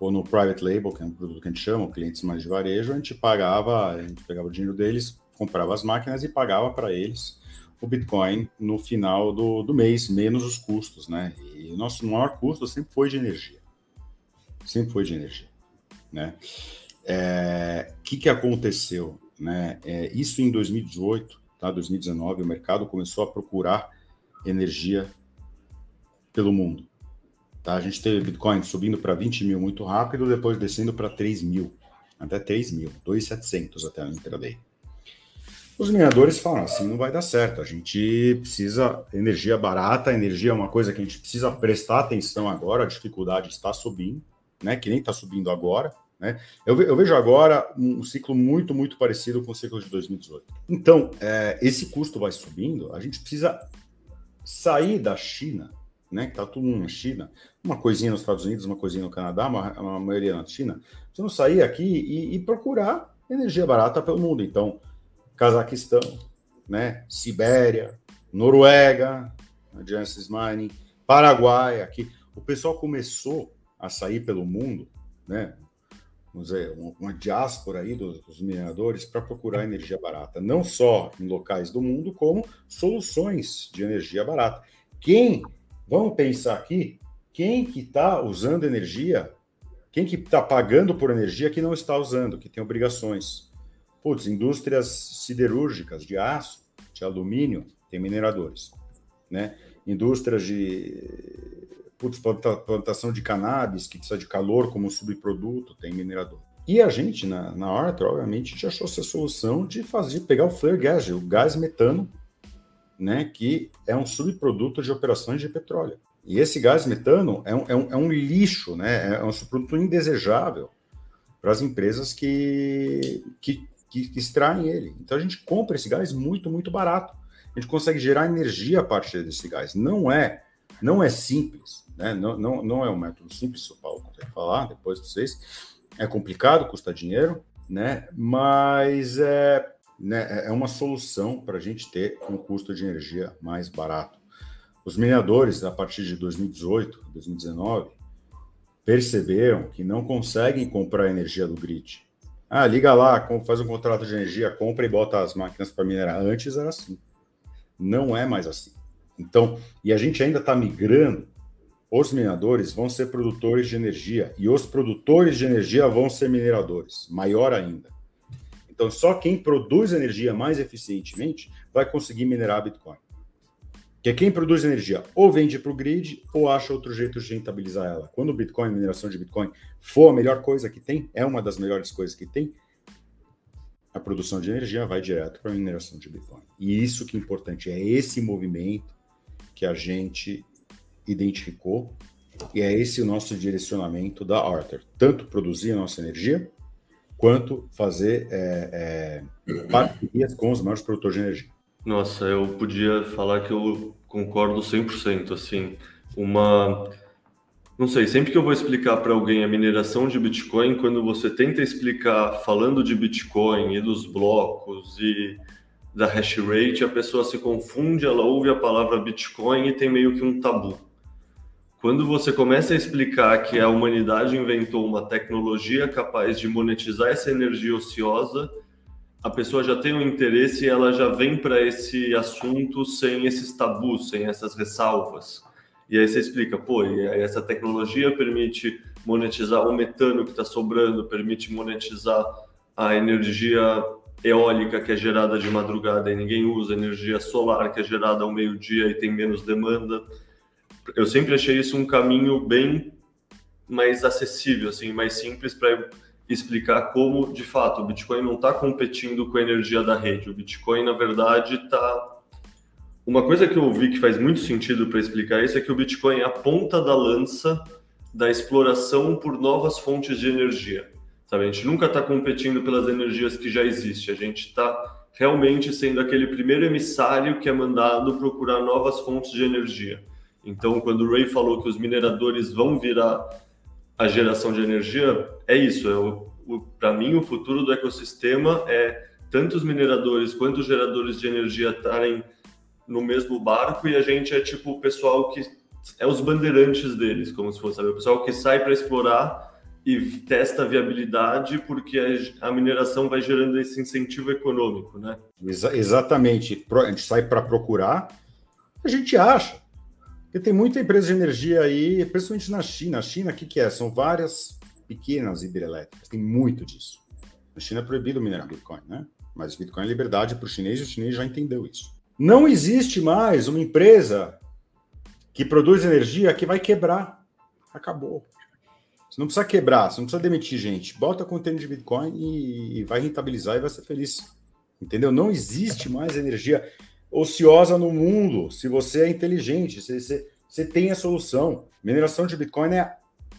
Ou no private label, que é um produto que a gente chama, clientes mais de varejo, a gente pagava, a gente pegava o dinheiro deles, comprava as máquinas e pagava para eles o Bitcoin no final do, do mês, menos os custos, né? E o nosso maior custo sempre foi de energia. Sempre foi de energia, né? O é, que, que aconteceu? Né? É, isso em 2018, tá? 2019, o mercado começou a procurar energia pelo mundo. Tá? A gente teve Bitcoin subindo para 20 mil muito rápido, depois descendo para 3 mil, até 3 mil, 2,700 até no intraday. Os mineradores falam assim, não vai dar certo, a gente precisa energia barata, energia é uma coisa que a gente precisa prestar atenção agora, a dificuldade está subindo, né, que nem está subindo agora, né? Eu, eu, vejo agora um ciclo muito, muito parecido com o ciclo de 2018. Então, é, esse custo vai subindo, a gente precisa sair da China, né, que está tudo na China, uma coisinha nos Estados Unidos, uma coisinha no Canadá, uma, uma maioria na China, precisamos sair aqui e, e, procurar energia barata pelo mundo. Então, Cazaquistão, né, Sibéria, Noruega, Genesis Mining, Paraguai, aqui. O pessoal começou a sair pelo mundo, né, vamos dizer, uma diáspora aí dos, dos mineradores para procurar energia barata, não só em locais do mundo, como soluções de energia barata. Quem, vamos pensar aqui, quem que está usando energia, quem que está pagando por energia que não está usando, que tem obrigações? Putz, indústrias siderúrgicas de aço, de alumínio, tem mineradores, né? Indústrias de putz, plantação de cannabis, que precisa de calor como subproduto, tem minerador. E a gente, na, na Arthur, obviamente, a gente achou essa solução de fazer, pegar o flare gas, o gás metano, né, que é um subproduto de operações de petróleo. E esse gás metano é um, é um, é um lixo, né, é um subproduto indesejável para as empresas que, que, que extraem ele. Então a gente compra esse gás muito, muito barato. A gente consegue gerar energia a partir desse gás. Não é, não é simples. Né? Não, não, não é um método simples, o Paulo consegue falar depois de vocês. É complicado, custa dinheiro, né? mas é, né, é uma solução para a gente ter um custo de energia mais barato. Os mineradores, a partir de 2018, 2019, perceberam que não conseguem comprar energia do grid. Ah, liga lá, faz um contrato de energia, compra e bota as máquinas para minerar. Antes era assim. Não é mais assim. Então, e a gente ainda está migrando os mineradores vão ser produtores de energia e os produtores de energia vão ser mineradores, maior ainda. Então, só quem produz energia mais eficientemente vai conseguir minerar Bitcoin. Que quem produz energia ou vende para o grid ou acha outro jeito de rentabilizar ela. Quando o Bitcoin, a mineração de Bitcoin, for a melhor coisa que tem, é uma das melhores coisas que tem, a produção de energia vai direto para a mineração de Bitcoin. E isso que é importante, é esse movimento que a gente identificou, e é esse o nosso direcionamento da Arthur. Tanto produzir a nossa energia, quanto fazer é, é, parcerias com os maiores produtores de energia. Nossa, eu podia falar que eu concordo 100%. Assim, uma. Não sei, sempre que eu vou explicar para alguém a mineração de Bitcoin, quando você tenta explicar falando de Bitcoin e dos blocos e da hash rate, a pessoa se confunde, ela ouve a palavra Bitcoin e tem meio que um tabu. Quando você começa a explicar que a humanidade inventou uma tecnologia capaz de monetizar essa energia ociosa, a pessoa já tem um interesse e ela já vem para esse assunto sem esses tabus, sem essas ressalvas. E aí você explica, pô, essa tecnologia permite monetizar o metano que está sobrando, permite monetizar a energia eólica que é gerada de madrugada e ninguém usa, energia solar que é gerada ao meio-dia e tem menos demanda eu sempre achei isso um caminho bem mais acessível, assim, mais simples para explicar como, de fato, o Bitcoin não está competindo com a energia da rede. O Bitcoin, na verdade, está. Uma coisa que eu ouvi que faz muito sentido para explicar isso é que o Bitcoin é a ponta da lança da exploração por novas fontes de energia. Sabe? A gente nunca está competindo pelas energias que já existem. A gente está realmente sendo aquele primeiro emissário que é mandado procurar novas fontes de energia. Então, quando o Ray falou que os mineradores vão virar a geração de energia, é isso. É Para mim, o futuro do ecossistema é tanto os mineradores quanto os geradores de energia estarem no mesmo barco e a gente é tipo o pessoal que é os bandeirantes deles, como se fosse sabe? o pessoal que sai para explorar e testa a viabilidade porque a mineração vai gerando esse incentivo econômico, né? Exa exatamente. A gente sai para procurar, a gente acha. Porque tem muita empresa de energia aí, principalmente na China. A China, o que, que é? São várias pequenas hidrelétricas, tem muito disso. Na China é proibido minerar Bitcoin, né? Mas Bitcoin é liberdade para o chinês e o chinês já entendeu isso. Não existe mais uma empresa que produz energia que vai quebrar. Acabou. Você não precisa quebrar, você não precisa demitir gente. Bota container de Bitcoin e, vai rentabilizar e vai ser feliz. Entendeu? Não existe mais energia ociosa no mundo. Se você é inteligente, se você, você tem a solução. Mineração de Bitcoin é a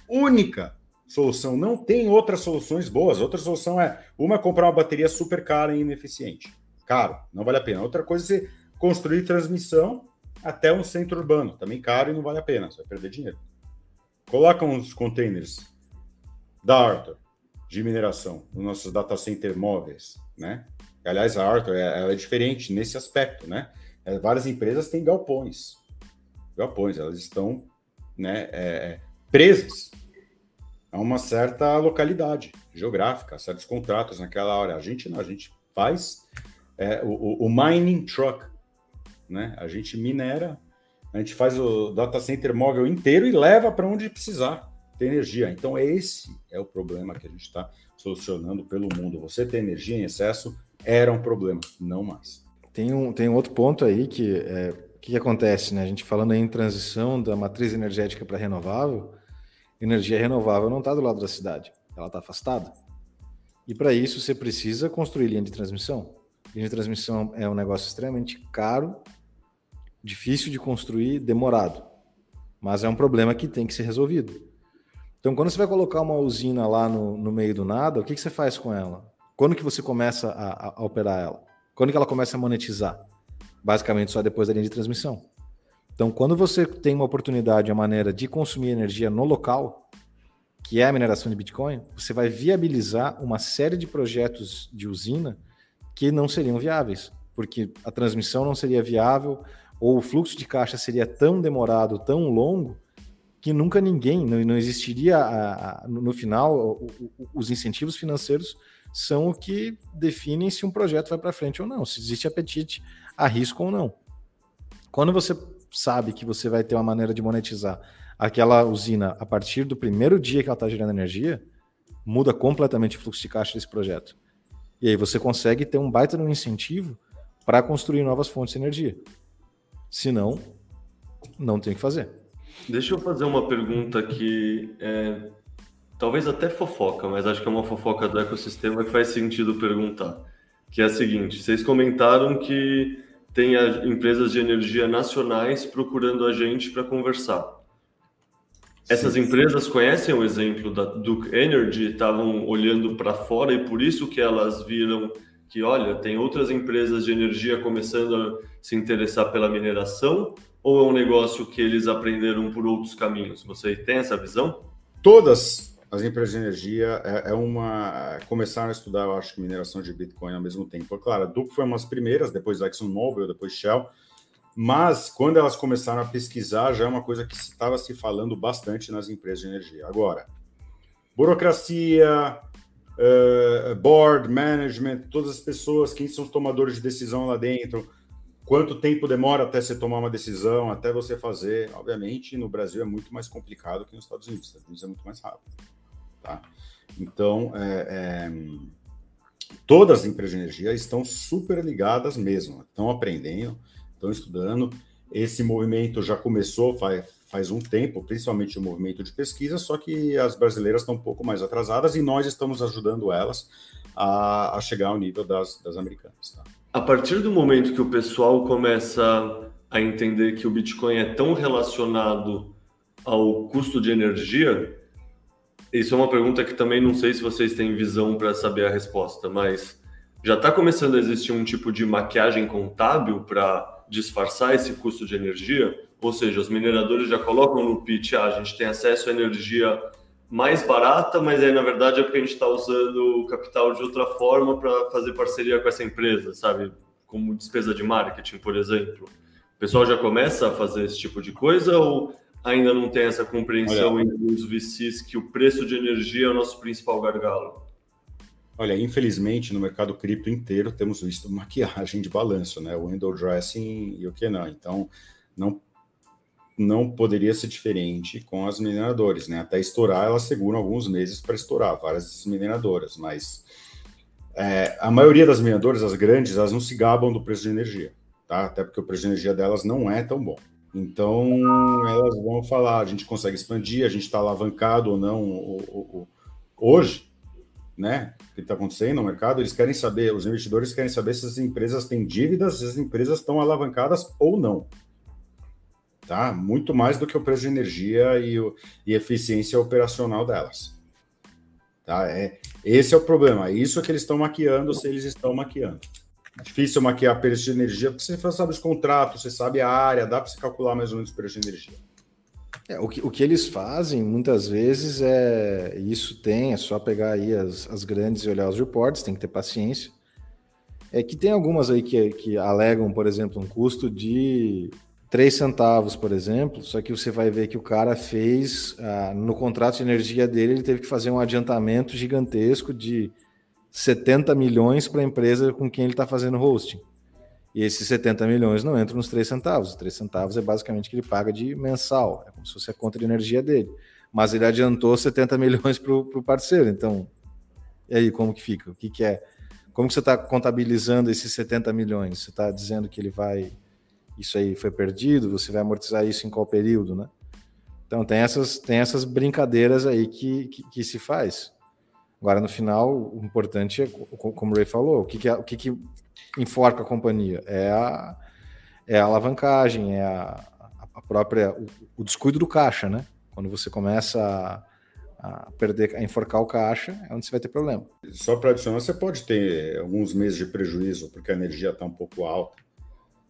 única solução. Não tem outras soluções boas. Outra solução é uma é comprar uma bateria super cara e ineficiente. Caro, não vale a pena. Outra coisa é você construir transmissão até um centro urbano. Também caro e não vale a pena. Você vai perder dinheiro. Coloca uns containers da Arthur de mineração nos nossos data center móveis, né? Aliás, a Arthur é, é diferente nesse aspecto, né? É, várias empresas têm galpões. Galpões, elas estão né, é, é presas a uma certa localidade geográfica, certos contratos naquela hora. A gente não, a gente faz é, o, o mining truck, né? A gente minera a gente faz o data center móvel inteiro e leva para onde precisar ter energia. Então, esse é o problema que a gente está solucionando pelo mundo. Você ter energia em excesso era um problema, não mais. Tem um, tem um outro ponto aí que é, que, que acontece, né? A gente falando aí em transição da matriz energética para renovável, energia renovável não está do lado da cidade, ela está afastada. E para isso você precisa construir linha de transmissão. Linha de transmissão é um negócio extremamente caro difícil de construir, demorado. Mas é um problema que tem que ser resolvido. Então, quando você vai colocar uma usina lá no, no meio do nada, o que, que você faz com ela? Quando que você começa a, a, operar ela? Quando que ela começa a monetizar? Basicamente só depois da linha de transmissão. Então, quando você tem uma oportunidade, uma maneira de consumir energia no local, que é a mineração de Bitcoin, você vai viabilizar uma série de projetos de usina que não seriam viáveis, porque a transmissão não seria viável, ou o fluxo de caixa seria tão demorado, tão longo, que nunca ninguém, não, não existiria a, a, no final, o, o, os incentivos financeiros são o que definem se um projeto vai para frente ou não, se existe apetite a risco ou não. Quando você sabe que você vai ter uma maneira de monetizar aquela usina a partir do primeiro dia que ela está gerando energia, muda completamente o fluxo de caixa desse projeto. E aí você consegue ter um baita no incentivo para construir novas fontes de energia. Se não, não tem o que fazer. Deixa eu fazer uma pergunta que é, talvez até fofoca, mas acho que é uma fofoca do ecossistema que faz sentido perguntar. Que é a seguinte: vocês comentaram que tem empresas de energia nacionais procurando a gente para conversar. Essas sim, empresas sim. conhecem o exemplo da Duke Energy, estavam olhando para fora e por isso que elas viram que, olha, tem outras empresas de energia começando a se interessar pela mineração? Ou é um negócio que eles aprenderam por outros caminhos? Você tem essa visão? Todas as empresas de energia é, é uma começaram a estudar, eu acho que mineração de Bitcoin ao mesmo tempo. Claro, a Duke foi uma das primeiras, depois ExxonMobil, depois Shell. Mas quando elas começaram a pesquisar, já é uma coisa que estava se falando bastante nas empresas de energia. Agora, burocracia, uh, board, management, todas as pessoas, quem são os tomadores de decisão lá dentro, quanto tempo demora até você tomar uma decisão, até você fazer. Obviamente, no Brasil é muito mais complicado que nos Estados Unidos. Nos Estados Unidos é muito mais rápido. Tá? Então, é, é, todas as empresas de energia estão super ligadas mesmo, estão aprendendo, estão estudando. Esse movimento já começou faz, faz um tempo, principalmente o movimento de pesquisa, só que as brasileiras estão um pouco mais atrasadas e nós estamos ajudando elas a, a chegar ao nível das, das americanas. Tá? A partir do momento que o pessoal começa a entender que o Bitcoin é tão relacionado ao custo de energia, isso é uma pergunta que também não sei se vocês têm visão para saber a resposta, mas já está começando a existir um tipo de maquiagem contábil para disfarçar esse custo de energia, ou seja, os mineradores já colocam no pitch, ah, a gente tem acesso à energia mais barata, mas aí na verdade é porque a gente está usando o capital de outra forma para fazer parceria com essa empresa, sabe? Como despesa de marketing, por exemplo. O pessoal já começa a fazer esse tipo de coisa ou ainda não tem essa compreensão Olha, entre os VCs que o preço de energia é o nosso principal gargalo? Olha, infelizmente no mercado cripto inteiro temos visto <laughs> maquiagem de balanço, né? Window dressing e o que não. Então, não não poderia ser diferente com as mineradoras, né? Até estourar, elas seguram alguns meses para estourar, várias mineradoras, mas é, a maioria das mineradoras, as grandes, elas não se gabam do preço de energia, tá? Até porque o preço de energia delas não é tão bom. Então, elas vão falar, a gente consegue expandir, a gente está alavancado ou não o, o, o, hoje, né? O que está acontecendo no mercado, eles querem saber, os investidores querem saber se as empresas têm dívidas, se as empresas estão alavancadas ou não tá? Muito mais do que o preço de energia e, o, e eficiência operacional delas. Tá? É, esse é o problema. Isso é que eles estão maquiando, se eles estão maquiando. É difícil maquiar preço de energia, porque você sabe os contratos, você sabe a área, dá para você calcular mais ou menos o preço de energia. É, o, que, o que eles fazem muitas vezes é isso tem, é só pegar aí as, as grandes e olhar os reportes, tem que ter paciência. É que tem algumas aí que, que alegam, por exemplo, um custo de 3 centavos, por exemplo, só que você vai ver que o cara fez, ah, no contrato de energia dele, ele teve que fazer um adiantamento gigantesco de 70 milhões para a empresa com quem ele está fazendo hosting. E esses 70 milhões não entram nos 3 centavos. Os 3 centavos é basicamente que ele paga de mensal, é como se fosse a conta de energia dele. Mas ele adiantou 70 <laughs> milhões para o parceiro. Então, e aí, como que fica? O que, que é? Como que você está contabilizando esses 70 milhões? Você está dizendo que ele vai isso aí foi perdido, você vai amortizar isso em qual período, né? Então tem essas, tem essas brincadeiras aí que, que, que se faz. Agora, no final, o importante é, como o Ray falou, o que, que, o que, que enforca a companhia? É a, é a alavancagem, é a, a própria, o, o, descuido do caixa, né? Quando você começa a, a, perder, a enforcar o caixa, é onde você vai ter problema. Só para adicionar, você pode ter alguns meses de prejuízo, porque a energia está um pouco alta.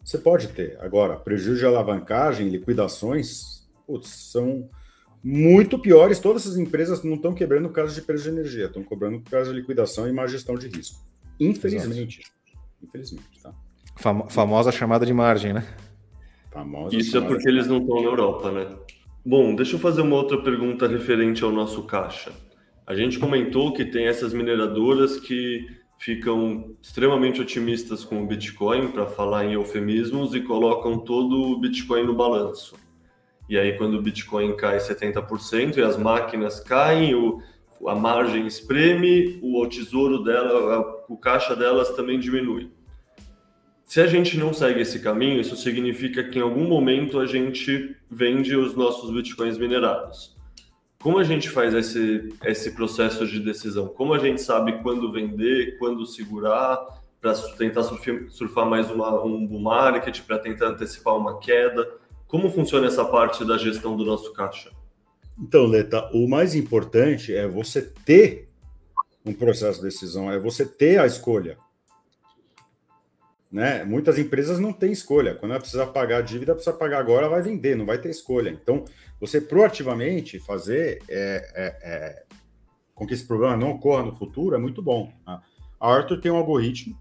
Você pode ter. Agora, prejuízo de alavancagem, liquidações, putz, são muito piores. Todas essas empresas não estão quebrando por causa de preço de energia, estão cobrando por causa de liquidação e má gestão de risco. Infelizmente. Exato. Infelizmente, tá? Fam famosa chamada de margem, né? Famosa Isso é porque eles não estão na Europa, né? Bom, deixa eu fazer uma outra pergunta referente ao nosso caixa. A gente comentou que tem essas mineradoras que ficam extremamente otimistas com o Bitcoin, para falar em eufemismos, e colocam todo o Bitcoin no balanço. E aí, quando o Bitcoin cai 70% e as máquinas caem, o, a margem espreme, o tesouro dela, o caixa delas também diminui. Se a gente não segue esse caminho, isso significa que em algum momento a gente vende os nossos bitcoins minerados. Como a gente faz esse, esse processo de decisão? Como a gente sabe quando vender, quando segurar, para tentar surfar, mais uma, um bull market, para tentar antecipar uma queda? Como funciona essa parte da gestão do nosso caixa? Então, Leta, o mais importante é você ter um processo de decisão, é você ter a escolha. Né? Muitas empresas não têm escolha. Quando ela precisa pagar a dívida, precisa pagar agora, vai vender, não vai ter escolha. Então, você proativamente fazer é, é, é, com que esse problema não ocorra no futuro é muito bom. Tá? A Arthur tem um algoritmo,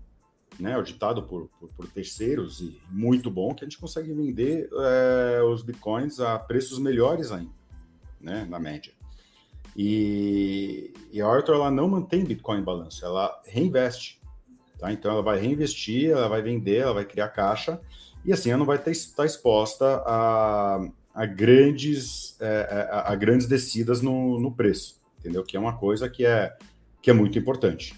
né, auditado por, por, por, terceiros e muito bom, que a gente consegue vender é, os bitcoins a preços melhores ainda, né, na média. E, e a Arthur ela não mantém Bitcoin em balanço, ela reinveste. Tá? Então ela vai reinvestir, ela vai vender, ela vai criar caixa, e assim ela não vai estar exposta a, a grandes, é, é, a, a, grandes descidas no, no preço, entendeu? Que é uma coisa que é, que é muito importante.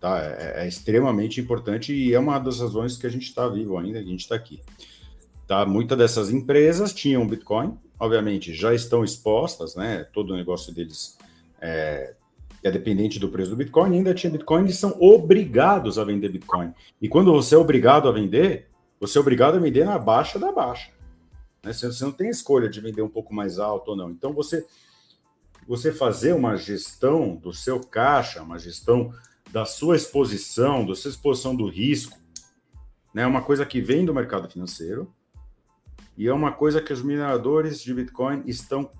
Tá? É, é extremamente importante e é uma das razões que a gente está vivo ainda, a gente está aqui. Tá? Muitas dessas empresas tinham Bitcoin, obviamente já estão expostas, né? Todo o negócio deles é, é dependente do preço do Bitcoin, ainda tinha Bitcoin e são obrigados a vender Bitcoin. E quando você é obrigado a vender, você é obrigado a vender na baixa da baixa. Né? Você não tem escolha de vender um pouco mais alto ou não. Então, você, você fazer uma gestão do seu caixa, uma gestão da sua exposição, da sua exposição do risco, né? é uma coisa que vem do mercado financeiro e é uma coisa que os mineradores de Bitcoin estão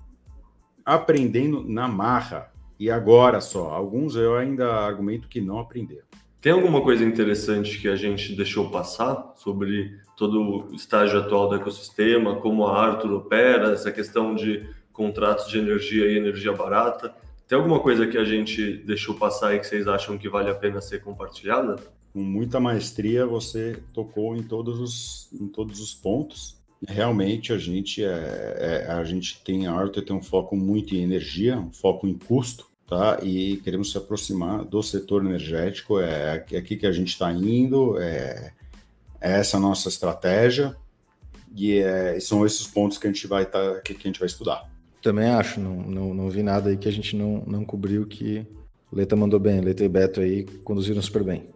aprendendo na marra. E agora só, alguns eu ainda argumento que não aprenderam. Tem alguma coisa interessante que a gente deixou passar sobre todo o estágio atual do ecossistema, como a Arthur opera, essa questão de contratos de energia e energia barata? Tem alguma coisa que a gente deixou passar e que vocês acham que vale a pena ser compartilhada? Com muita maestria, você tocou em todos os, em todos os pontos. Realmente, a gente, é, é a gente tem, a Arthur tem um foco muito em energia, um foco em custo, tá? E queremos se aproximar do setor energético. É, é aqui que a gente está indo, é, é, essa nossa estratégia e é, são esses pontos que a gente vai tá, que, que a gente vai estudar. Também acho, não, não, não vi nada aí que a gente não, não cobriu que Leta mandou bem, Leta e Beto aí conduziram super bem.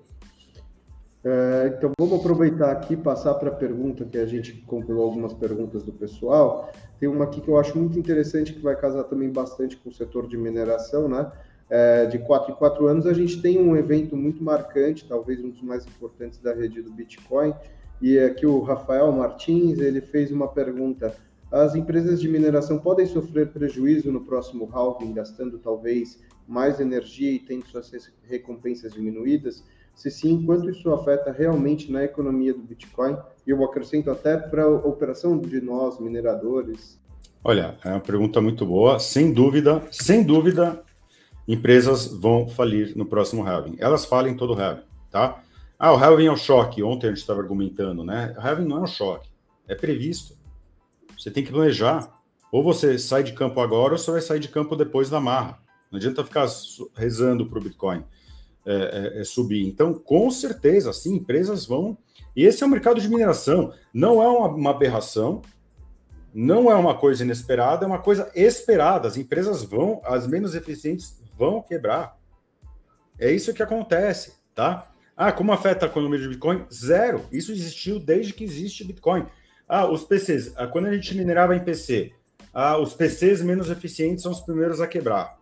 É, então vamos aproveitar aqui passar para a pergunta que a gente compilou algumas perguntas do pessoal. Tem uma aqui que eu acho muito interessante que vai casar também bastante com o setor de mineração, né? É, de quatro em quatro anos a gente tem um evento muito marcante, talvez um dos mais importantes da rede do Bitcoin. E aqui o Rafael Martins ele fez uma pergunta: as empresas de mineração podem sofrer prejuízo no próximo halving, gastando talvez mais energia e tendo suas recompensas diminuídas? Se sim, quanto isso afeta realmente na economia do Bitcoin? E eu acrescento até para a operação de nós, mineradores. Olha, é uma pergunta muito boa. Sem dúvida, sem dúvida, empresas vão falir no próximo halving. Elas falem todo o halving, tá? Ah, o halving é um choque. Ontem a gente estava argumentando, né? O halving não é um choque. É previsto. Você tem que planejar. Ou você sai de campo agora, ou você vai sair de campo depois da marra. Não adianta ficar rezando para o Bitcoin é, é, é, subir. Então, com certeza, sim, empresas vão. E esse é o mercado de mineração. Não é uma, uma aberração, não é uma coisa inesperada, é uma coisa esperada. As empresas vão, as menos eficientes vão quebrar. É isso que acontece, tá? Ah, como afeta a economia de Bitcoin? Zero. Isso existiu desde que existe Bitcoin. Ah, os PCs. Ah, quando a gente minerava em PC, ah, os PCs menos eficientes são os primeiros a quebrar.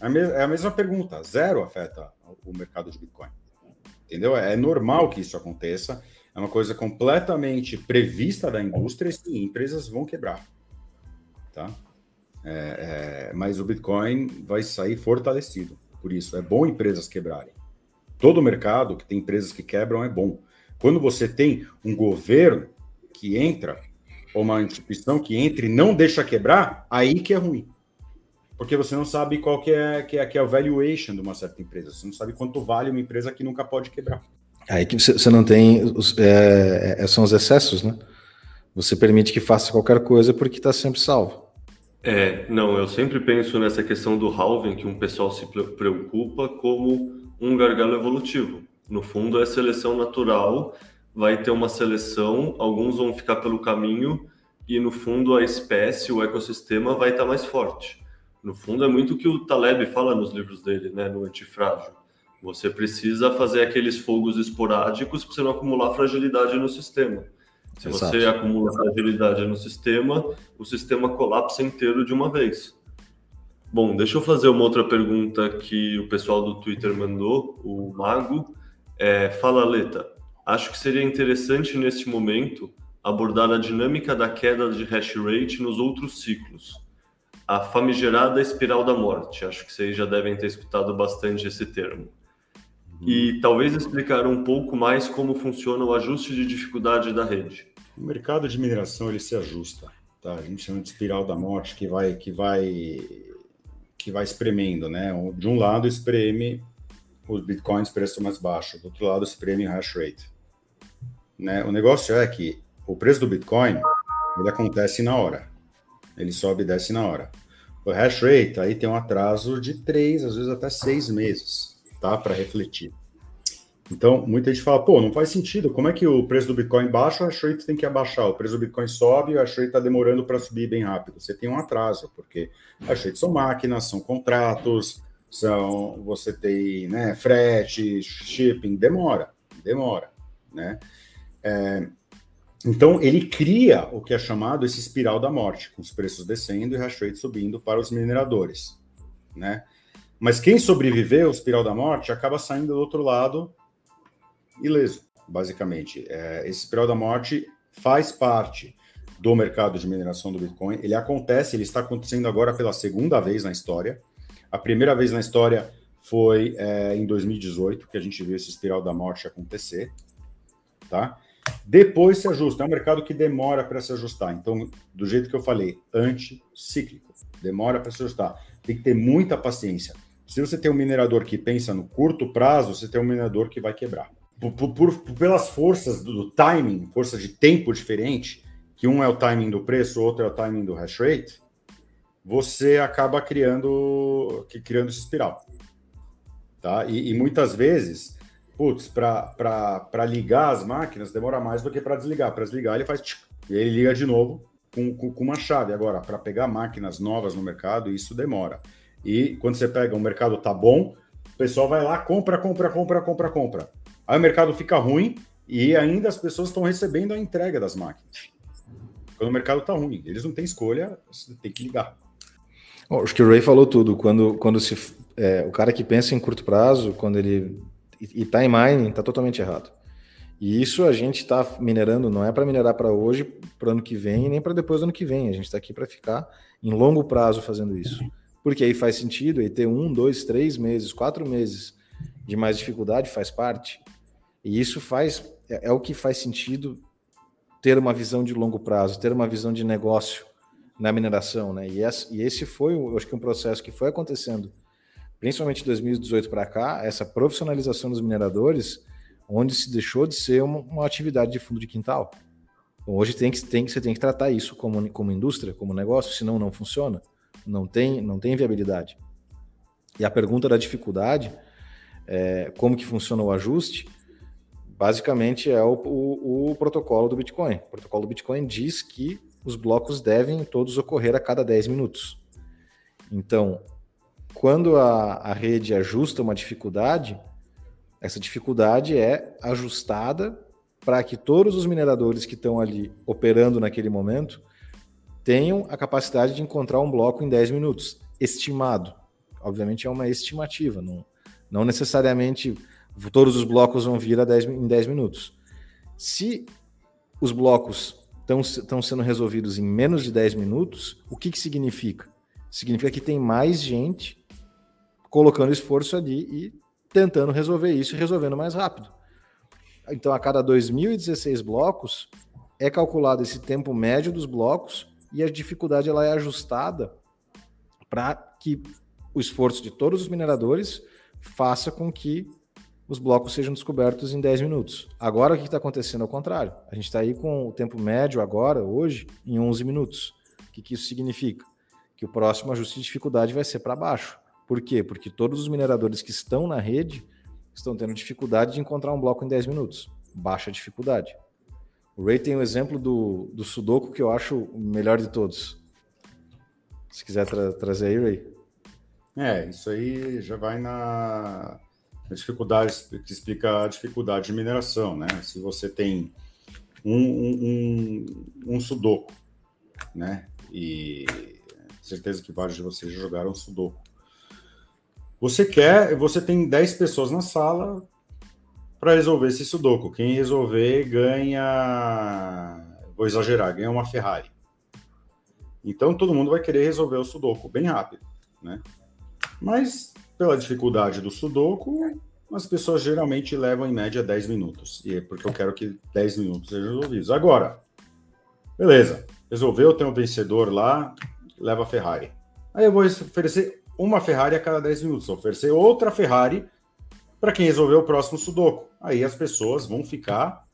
É a mesma pergunta. Zero afeta o mercado de Bitcoin. Entendeu? É normal que isso aconteça. É uma coisa completamente prevista da indústria e empresas vão quebrar. Tá? É, é, mas o Bitcoin vai sair fortalecido. Por isso, é bom empresas quebrarem. Todo mercado que tem empresas que quebram é bom. Quando você tem um governo que entra, ou uma instituição que entra e não deixa quebrar, aí que é ruim porque você não sabe qual que é, que é, que é a valuation de uma certa empresa. Você não sabe quanto vale uma empresa que nunca pode quebrar. Aí que você não tem, os, é, é, são os excessos, né? Você permite que faça qualquer coisa porque está sempre salvo. É, não, eu sempre penso nessa questão do halving, que um pessoal se preocupa como um gargalo evolutivo. No fundo, é seleção natural, vai ter uma seleção, alguns vão ficar pelo caminho, e no fundo a espécie, o ecossistema vai estar tá mais forte. No fundo, é muito o que o Taleb fala nos livros dele, né, no Antifrágil. Você precisa fazer aqueles fogos esporádicos para você não acumular fragilidade no sistema. Se Exato. você acumula fragilidade no sistema, o sistema colapsa inteiro de uma vez. Bom, deixa eu fazer uma outra pergunta que o pessoal do Twitter mandou, o Mago. É, fala, Leta, acho que seria interessante neste momento abordar a dinâmica da queda de hash rate nos outros ciclos a famigerada espiral da morte. Acho que vocês já devem ter escutado bastante esse termo. E talvez explicar um pouco mais como funciona o ajuste de dificuldade da rede. O mercado de mineração ele se ajusta, tá? A gente chama de espiral da morte que vai que vai que vai espremendo, né? De um lado espreme os bitcoins preço mais baixo, do outro lado espreme o hash rate. Né? O negócio é que o preço do bitcoin ele acontece na hora. Ele sobe e desce na hora. O hash rate aí tem um atraso de três, às vezes até seis meses, tá? Para refletir. Então, muita gente fala, pô, não faz sentido. Como é que o preço do Bitcoin baixa, o hash rate tem que abaixar? O preço do Bitcoin sobe, o hash rate está demorando para subir bem rápido. Você tem um atraso, porque hash rate são máquinas, são contratos, são você tem né, frete, shipping, demora, demora, né? É, então, ele cria o que é chamado esse espiral da morte, com os preços descendo e hash rate subindo para os mineradores, né? Mas quem sobreviveu ao espiral da morte acaba saindo do outro lado ileso, basicamente. É, esse espiral da morte faz parte do mercado de mineração do Bitcoin. Ele acontece, ele está acontecendo agora pela segunda vez na história. A primeira vez na história foi é, em 2018, que a gente viu esse espiral da morte acontecer. Tá? Depois se ajusta. É um mercado que demora para se ajustar. Então, do jeito que eu falei, anticíclico. Demora para se ajustar. Tem que ter muita paciência. Se você tem um minerador que pensa no curto prazo, você tem um minerador que vai quebrar. Por, por, por, pelas forças do, do timing, força de tempo diferente, que um é o timing do preço, o outro é o timing do hash rate, você acaba criando, criando esse espiral. Tá? E, e muitas vezes, putz, para ligar as máquinas demora mais do que para desligar. Para desligar, ele faz tchic, e ele liga de novo com, com, com uma chave. Agora, para pegar máquinas novas no mercado, isso demora. E quando você pega um mercado tá bom, o pessoal vai lá, compra, compra, compra, compra, compra. Aí o mercado fica ruim e ainda as pessoas estão recebendo a entrega das máquinas. Quando o mercado tá ruim, eles não têm escolha, você tem que ligar. Bom, acho que o Ray falou tudo. Quando, quando se, é, o cara que pensa em curto prazo, quando ele e está em mining, está totalmente errado. E isso a gente está minerando, não é para minerar para hoje, para o ano que vem, nem para depois do ano que vem. A gente está aqui para ficar em longo prazo fazendo isso. Porque aí faz sentido, e ter um, dois, três meses, quatro meses de mais dificuldade faz parte. E isso faz é, é o que faz sentido ter uma visão de longo prazo, ter uma visão de negócio na mineração, né? E esse, e esse foi, eu acho que um processo que foi acontecendo, principalmente de 2018 para cá, essa profissionalização dos mineradores, onde se deixou de ser uma, uma atividade de fundo de quintal. Hoje tem que, tem você tem que tratar isso como, como indústria, como negócio, senão não funciona, não tem, não tem viabilidade. E a pergunta da dificuldade, é, como que funciona o ajuste, basicamente é o, o, o, protocolo do Bitcoin. O protocolo do Bitcoin diz que os blocos devem todos ocorrer a cada 10 minutos. Então, quando a, a rede ajusta uma dificuldade, essa dificuldade é ajustada para que todos os mineradores que estão ali operando naquele momento tenham a capacidade de encontrar um bloco em 10 minutos, estimado. Obviamente é uma estimativa, não, não necessariamente todos os blocos vão vir a 10, em 10 minutos. Se os blocos estão sendo resolvidos em menos de 10 minutos, o que, que significa? Significa que tem mais gente colocando esforço ali e tentando resolver isso e resolvendo mais rápido. Então, a cada 2016 blocos, é calculado esse tempo médio dos blocos e a dificuldade ela é ajustada para que o esforço de todos os mineradores faça com que os blocos sejam descobertos em 10 minutos. Agora o que está acontecendo ao contrário? A gente está aí com o tempo médio agora, hoje, em 11 minutos. O que, que isso significa? Que o próximo ajuste de dificuldade vai ser para baixo. Por quê? Porque todos os mineradores que estão na rede estão tendo dificuldade de encontrar um bloco em 10 minutos. Baixa dificuldade. O Ray tem o um exemplo do, do Sudoku que eu acho o melhor de todos. Se quiser tra trazer aí, Ray. É, isso aí já vai na dificuldade que explica a dificuldade de mineração, né? Se você tem um, um, um, sudoku, né? E certeza que vários de vocês jogaram sudoku. Você quer, você tem 10 pessoas na sala para resolver esse sudoku. Quem resolver ganha, vou exagerar, ganha uma Ferrari. Então todo mundo vai querer resolver o sudoku bem rápido, né? Mas pela dificuldade do Sudoku, as pessoas geralmente levam em média 10 minutos. E é porque eu quero que 10 minutos sejam resolvidos. Agora, beleza, resolveu, tem um vencedor lá, leva a Ferrari. Aí eu vou oferecer uma Ferrari a cada 10 minutos, oferecer outra Ferrari para quem resolveu o próximo Sudoku. Aí as pessoas vão ficar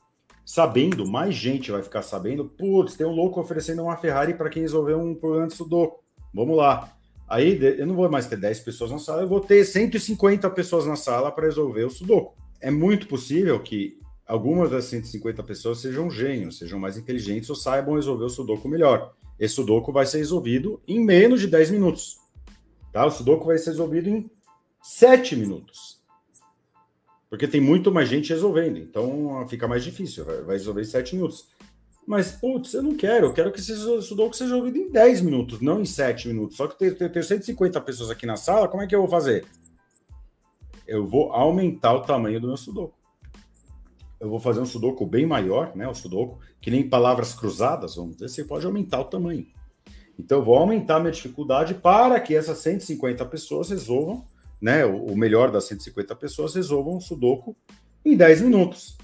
sabendo, mais gente vai ficar sabendo, putz, tem um louco oferecendo uma Ferrari para quem resolveu um problema de Sudoku. Vamos lá. Aí eu não vou mais ter 10 pessoas na sala, eu vou ter 150 pessoas na sala para resolver o Sudoku. É muito possível que algumas das 150 pessoas sejam gênios, sejam mais inteligentes ou saibam resolver o Sudoku melhor. Esse Sudoku vai ser resolvido em menos de 10 minutos. Tá? O Sudoku vai ser resolvido em 7 minutos. Porque tem muito mais gente resolvendo, então fica mais difícil, vai resolver em 7 minutos. Mas, putz, eu não quero. Eu quero que esse Sudoku seja ouvido em 10 minutos, não em 7 minutos. Só que eu tenho 150 pessoas aqui na sala, como é que eu vou fazer? Eu vou aumentar o tamanho do meu Sudoku. eu vou fazer um sudoku bem maior, né? O sudoku, que nem palavras cruzadas, vamos dizer, você pode aumentar o tamanho. Então, eu vou aumentar minha dificuldade para que essas 150 pessoas resolvam, né? O melhor das 150 pessoas resolvam um sudoku em 10 minutos,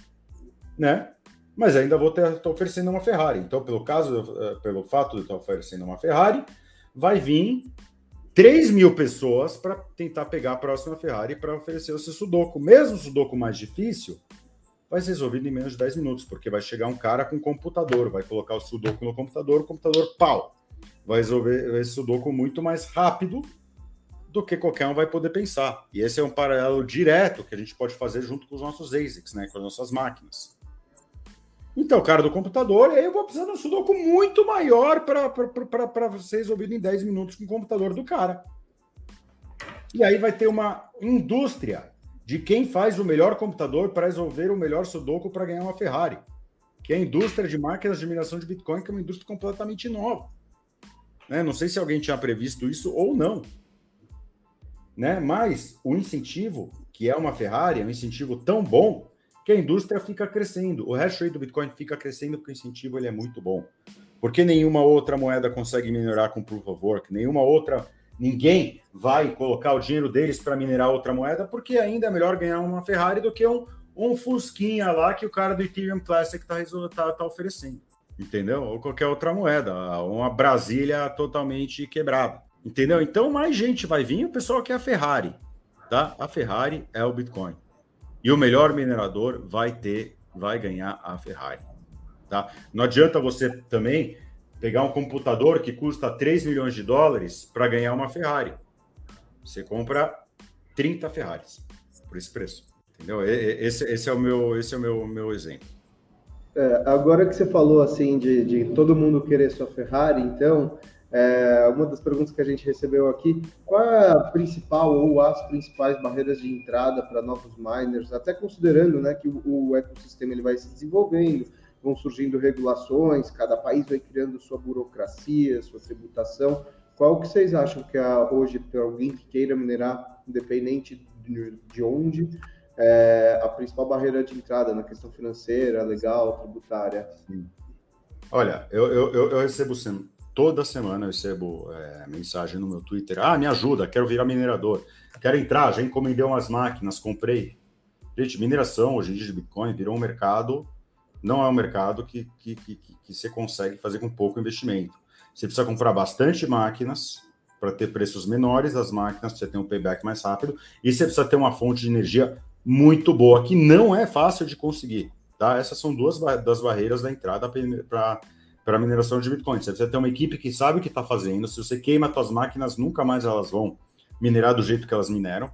né? Mas ainda vou estar oferecendo uma Ferrari. Então, pelo caso, eh, pelo fato de estar oferecendo uma Ferrari, vai vir 3 mil pessoas para tentar pegar a próxima Ferrari para oferecer o seu sudoku. Mesmo o sudoku mais difícil, vai ser resolvido em menos de 10 minutos, porque vai chegar um cara com computador, vai colocar o sudoku no computador, o computador, pau, vai resolver esse sudoku muito mais rápido do que qualquer um vai poder pensar. E esse é um paralelo direto que a gente pode fazer junto com os nossos ASICs, né, com as nossas máquinas. Então, cara do computador, aí eu vou precisar de um sudoku muito maior para ser resolvido em 10 minutos com o computador do cara. E aí vai ter uma indústria de quem faz o melhor computador para resolver o melhor sudoku para ganhar uma Ferrari, que é a indústria de máquinas de mineração de Bitcoin, que é uma indústria completamente nova. Né? Não sei se alguém tinha previsto isso ou não. Né? Mas o incentivo, que é uma Ferrari, é um incentivo tão bom que a indústria fica crescendo. O hash rate do Bitcoin fica crescendo porque o incentivo ele é muito bom. Porque nenhuma outra moeda consegue minerar com Proof of Work, nenhuma outra, ninguém vai colocar o dinheiro deles para minerar outra moeda, porque ainda é melhor ganhar uma Ferrari do que um, um Fusquinha lá que o cara do Ethereum Classic está tá, tá oferecendo. Entendeu? Ou qualquer outra moeda, uma Brasília totalmente quebrada. Entendeu? Então mais gente vai vir, o pessoal quer a Ferrari, tá? A Ferrari é o Bitcoin. E o melhor minerador vai ter, vai ganhar a Ferrari. Tá? Não adianta você também pegar um computador que custa 3 milhões de dólares para ganhar uma Ferrari. Você compra 30 Ferraris por esse preço. Entendeu? Esse, esse é o meu, esse é o meu, meu exemplo. É, agora que você falou assim de, de todo mundo querer sua Ferrari, então é, uma das perguntas que a gente recebeu aqui, qual é a principal ou as principais barreiras de entrada para novos miners, até considerando né, que o, o, ecossistema ele vai se desenvolvendo, vão surgindo regulações, cada país vai criando sua burocracia, sua tributação. Qual que vocês acham que é hoje, para alguém que queira minerar, independente de, de onde, é a principal barreira de entrada na questão financeira, legal, tributária? Sim. Olha, eu, eu, eu recebo sempre Toda semana eu recebo é, mensagem no meu Twitter: ah, me ajuda, quero virar minerador, quero entrar, já encomendei umas máquinas, comprei. Gente, mineração hoje em dia de Bitcoin virou um mercado, não é um mercado que, que, que, que você consegue fazer com pouco investimento. Você precisa comprar bastante máquinas para ter preços menores das máquinas, você ter um payback mais rápido, e você precisa ter uma fonte de energia muito boa, que não é fácil de conseguir. Tá? Essas são duas das barreiras da entrada para para mineração de Bitcoin. Você precisa ter uma equipe que sabe o que está fazendo. Se você queima suas máquinas, nunca mais elas vão minerar do jeito que elas mineram.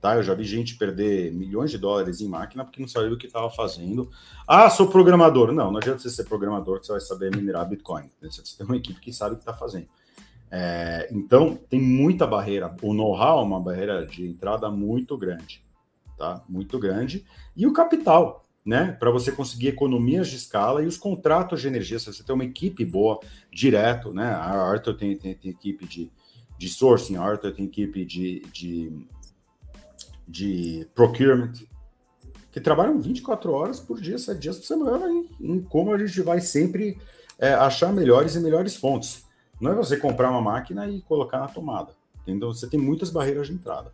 Tá? Eu já vi gente perder milhões de dólares em máquina porque não sabia o que estava fazendo. Ah, sou programador. Não, não adianta você ser programador que você vai saber minerar Bitcoin. Você precisa ter uma equipe que sabe o que está fazendo. É, então, tem muita barreira. O know-how é uma barreira de entrada muito grande. Tá? Muito grande. E o capital né? Para você conseguir economias de escala e os contratos de energia, se você tem uma equipe boa, direto, né? A Arthur tem, tem, tem equipe de, de sourcing, a Arthur tem equipe de, de, de procurement, que trabalham 24 horas por dia, 7 dias por semana, em, em como a gente vai sempre é, achar melhores e melhores fontes. Não é você comprar uma máquina e colocar na tomada. Entendeu? Você tem muitas barreiras de entrada.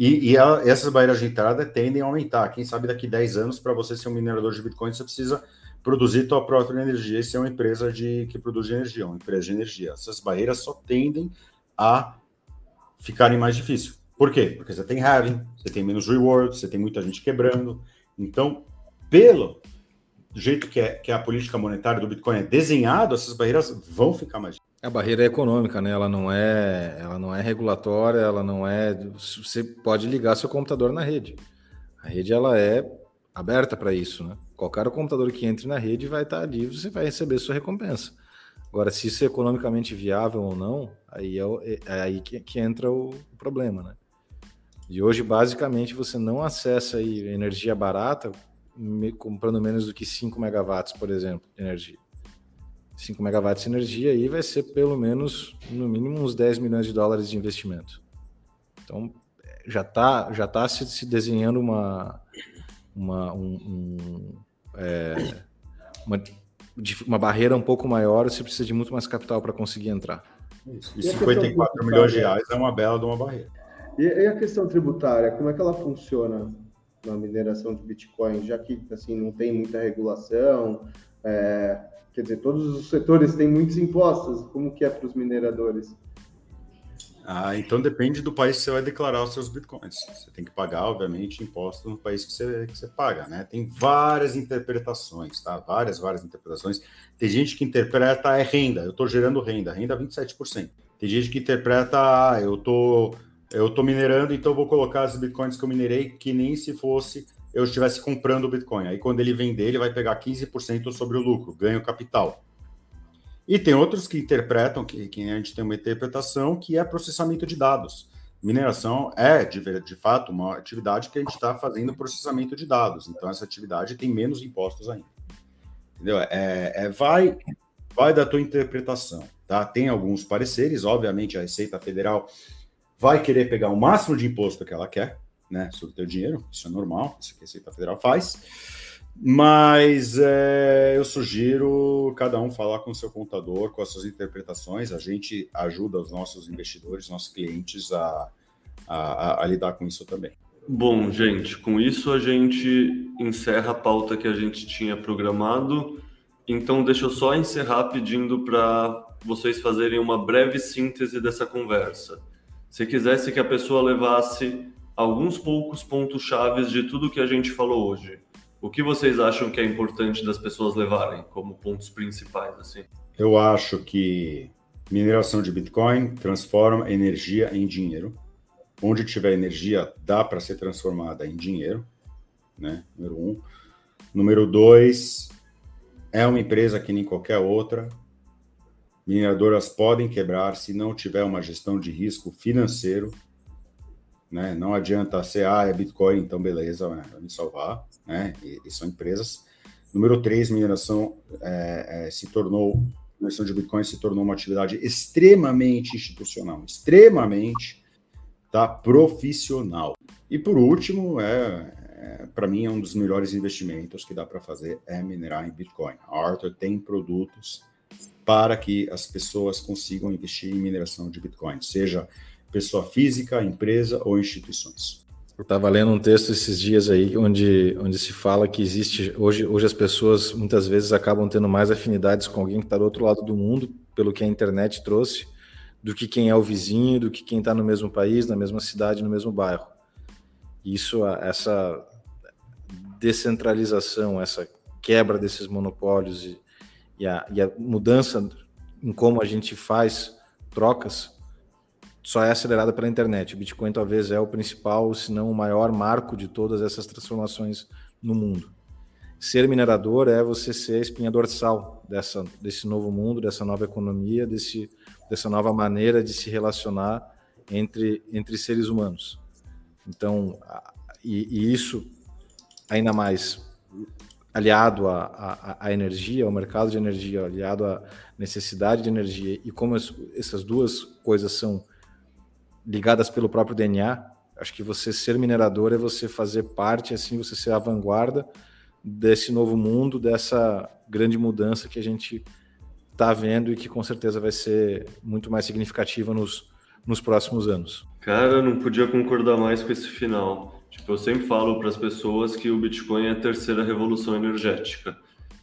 E, e a, essas barreiras de entrada tendem a aumentar. Quem sabe daqui 10 anos, para você ser um minerador de Bitcoin, você precisa produzir sua própria energia e ser uma empresa de, que produz energia, uma empresa de energia. Essas barreiras só tendem a ficarem mais difíceis. Por quê? Porque você tem halving, você tem menos reward, você tem muita gente quebrando. Então, pelo jeito que é, que é a política monetária do Bitcoin é desenhado, essas barreiras vão ficar mais difíceis. A barreira é econômica, né? Ela não é, ela não é regulatória, ela não é. Você pode ligar seu computador na rede. A rede ela é aberta para isso, né? Qualquer computador que entre na rede vai estar ali, você vai receber sua recompensa. Agora, se isso é economicamente viável ou não, aí é, é aí que, que, entra o, problema, né? E hoje, basicamente, você não acessa energia barata comprando menos do que 5 megawatts, por exemplo, de energia. 5 megawatts de energia aí vai ser pelo menos, no mínimo, uns 10 milhões de dólares de investimento. Então, já está já tá se, se desenhando uma, uma, um, um, é, uma, uma barreira um pouco maior, você precisa de muito mais capital para conseguir entrar. E 54 milhões de reais é uma bela de uma barreira. E, e a questão tributária, como é que ela funciona na mineração de Bitcoin, já que assim não tem muita regulação, é, quer dizer, todos os setores têm muitos impostos, como que é para os mineradores? Ah, então depende do país que você vai declarar os seus bitcoins. Você tem que pagar, obviamente, imposto no país que você, que você paga, né? Tem várias interpretações, tá? Várias, várias interpretações. Tem gente que interpreta é renda, eu estou gerando renda, renda 27%. Tem gente que interpreta, ah, eu tô, eu tô minerando, então vou colocar as bitcoins que eu minerei que nem se fosse eu estivesse comprando o Bitcoin. Aí quando ele vender, ele vai pegar 15% sobre o lucro, ganho capital. E tem outros que interpretam, que, que a gente tem uma interpretação, que é processamento de dados. Mineração é, de, de fato, uma atividade que a gente está fazendo processamento de dados. Então, essa atividade tem menos impostos ainda. Entendeu? É, é, vai, vai da tua interpretação. Tá? Tem alguns pareceres, obviamente, a Receita Federal vai querer pegar o máximo de imposto que ela quer né, sobre o teu dinheiro, isso é normal, isso que a Receita Federal faz. Mas é, eu sugiro cada um falar com o seu contador, com as suas interpretações. A gente ajuda os nossos investidores, nossos clientes a, a, a lidar com isso também. Bom, gente, com isso a gente encerra a pauta que a gente tinha programado. Então, deixa eu só encerrar pedindo para vocês fazerem uma breve síntese dessa conversa. Se quisesse que a pessoa levasse alguns poucos pontos chaves de tudo que a gente falou hoje, o que vocês acham que é importante das pessoas levarem como pontos principais assim? Eu acho que mineração de Bitcoin transforma energia em dinheiro. Onde tiver energia, dá para ser transformada em dinheiro, né? Número um. Número dois, é uma empresa que nem qualquer outra. Mineradoras podem quebrar se não tiver uma gestão de risco financeiro né? Não adianta ser, ah, é Bitcoin, então beleza, né? vai me salvar, né? E, e, são empresas. Número três, mineração é, é, se tornou, mineração de Bitcoin se tornou uma atividade extremamente institucional, extremamente tá, profissional. E por último, é, é para mim, é um dos melhores investimentos que dá para fazer é minerar em Bitcoin. A Arthur tem produtos para que as pessoas consigam investir em mineração de Bitcoin, seja pessoa física, empresa ou instituições. Eu estava lendo um texto esses dias aí onde, onde se fala que existe hoje, hoje as pessoas muitas vezes acabam tendo mais afinidades com alguém que está do outro lado do mundo, pelo que a internet trouxe, do que quem é o vizinho, do que quem está no mesmo país, na mesma cidade, no mesmo bairro. Isso, essa descentralização, essa quebra desses monopólios e, e, a, e a mudança em como a gente faz trocas só é acelerada pela internet. O Bitcoin talvez é o principal, se não o maior marco de todas essas transformações no mundo. Ser minerador é você ser a espinha dorsal dessa, desse novo mundo, dessa nova economia, desse, dessa nova maneira de se relacionar entre, entre seres humanos. Então, e, e isso ainda mais aliado à energia, ao mercado de energia, aliado à necessidade de energia, e como as, essas duas coisas são ligadas pelo próprio DNA. Acho que você ser minerador é você fazer parte, assim, você ser a vanguarda desse novo mundo, dessa grande mudança que a gente está vendo e que com certeza vai ser muito mais significativa nos, nos próximos anos. Cara, não podia concordar mais com esse final. Tipo, eu sempre falo para as pessoas que o Bitcoin é a terceira revolução energética.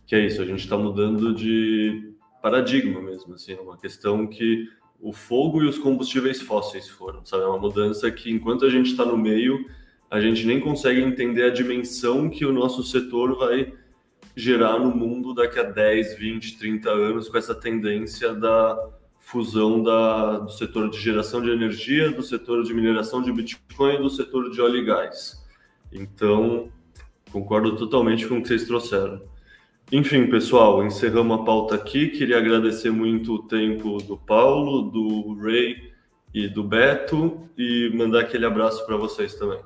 Que é isso, a gente está mudando de paradigma mesmo, assim, uma questão que o fogo e os combustíveis fósseis foram, sabe? É uma mudança que, enquanto a gente está no meio, a gente nem consegue entender a dimensão que o nosso setor vai gerar no mundo daqui a 10, 20, 30 anos, com essa tendência da fusão da, do setor de geração de energia, do setor de mineração de Bitcoin e do setor de óleo e gás. Então, concordo totalmente com o que vocês trouxeram. Enfim, pessoal, encerramos a pauta aqui. Queria agradecer muito o tempo do Paulo, do Ray e do Beto e mandar aquele abraço para vocês também.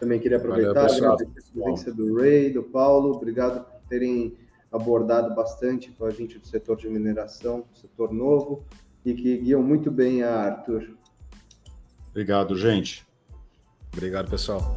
Também queria aproveitar Valeu, a presença do Ray, do Paulo. Obrigado por terem abordado bastante com a gente do setor de mineração, setor novo, e que guiam muito bem a Arthur. Obrigado, gente. Obrigado, pessoal.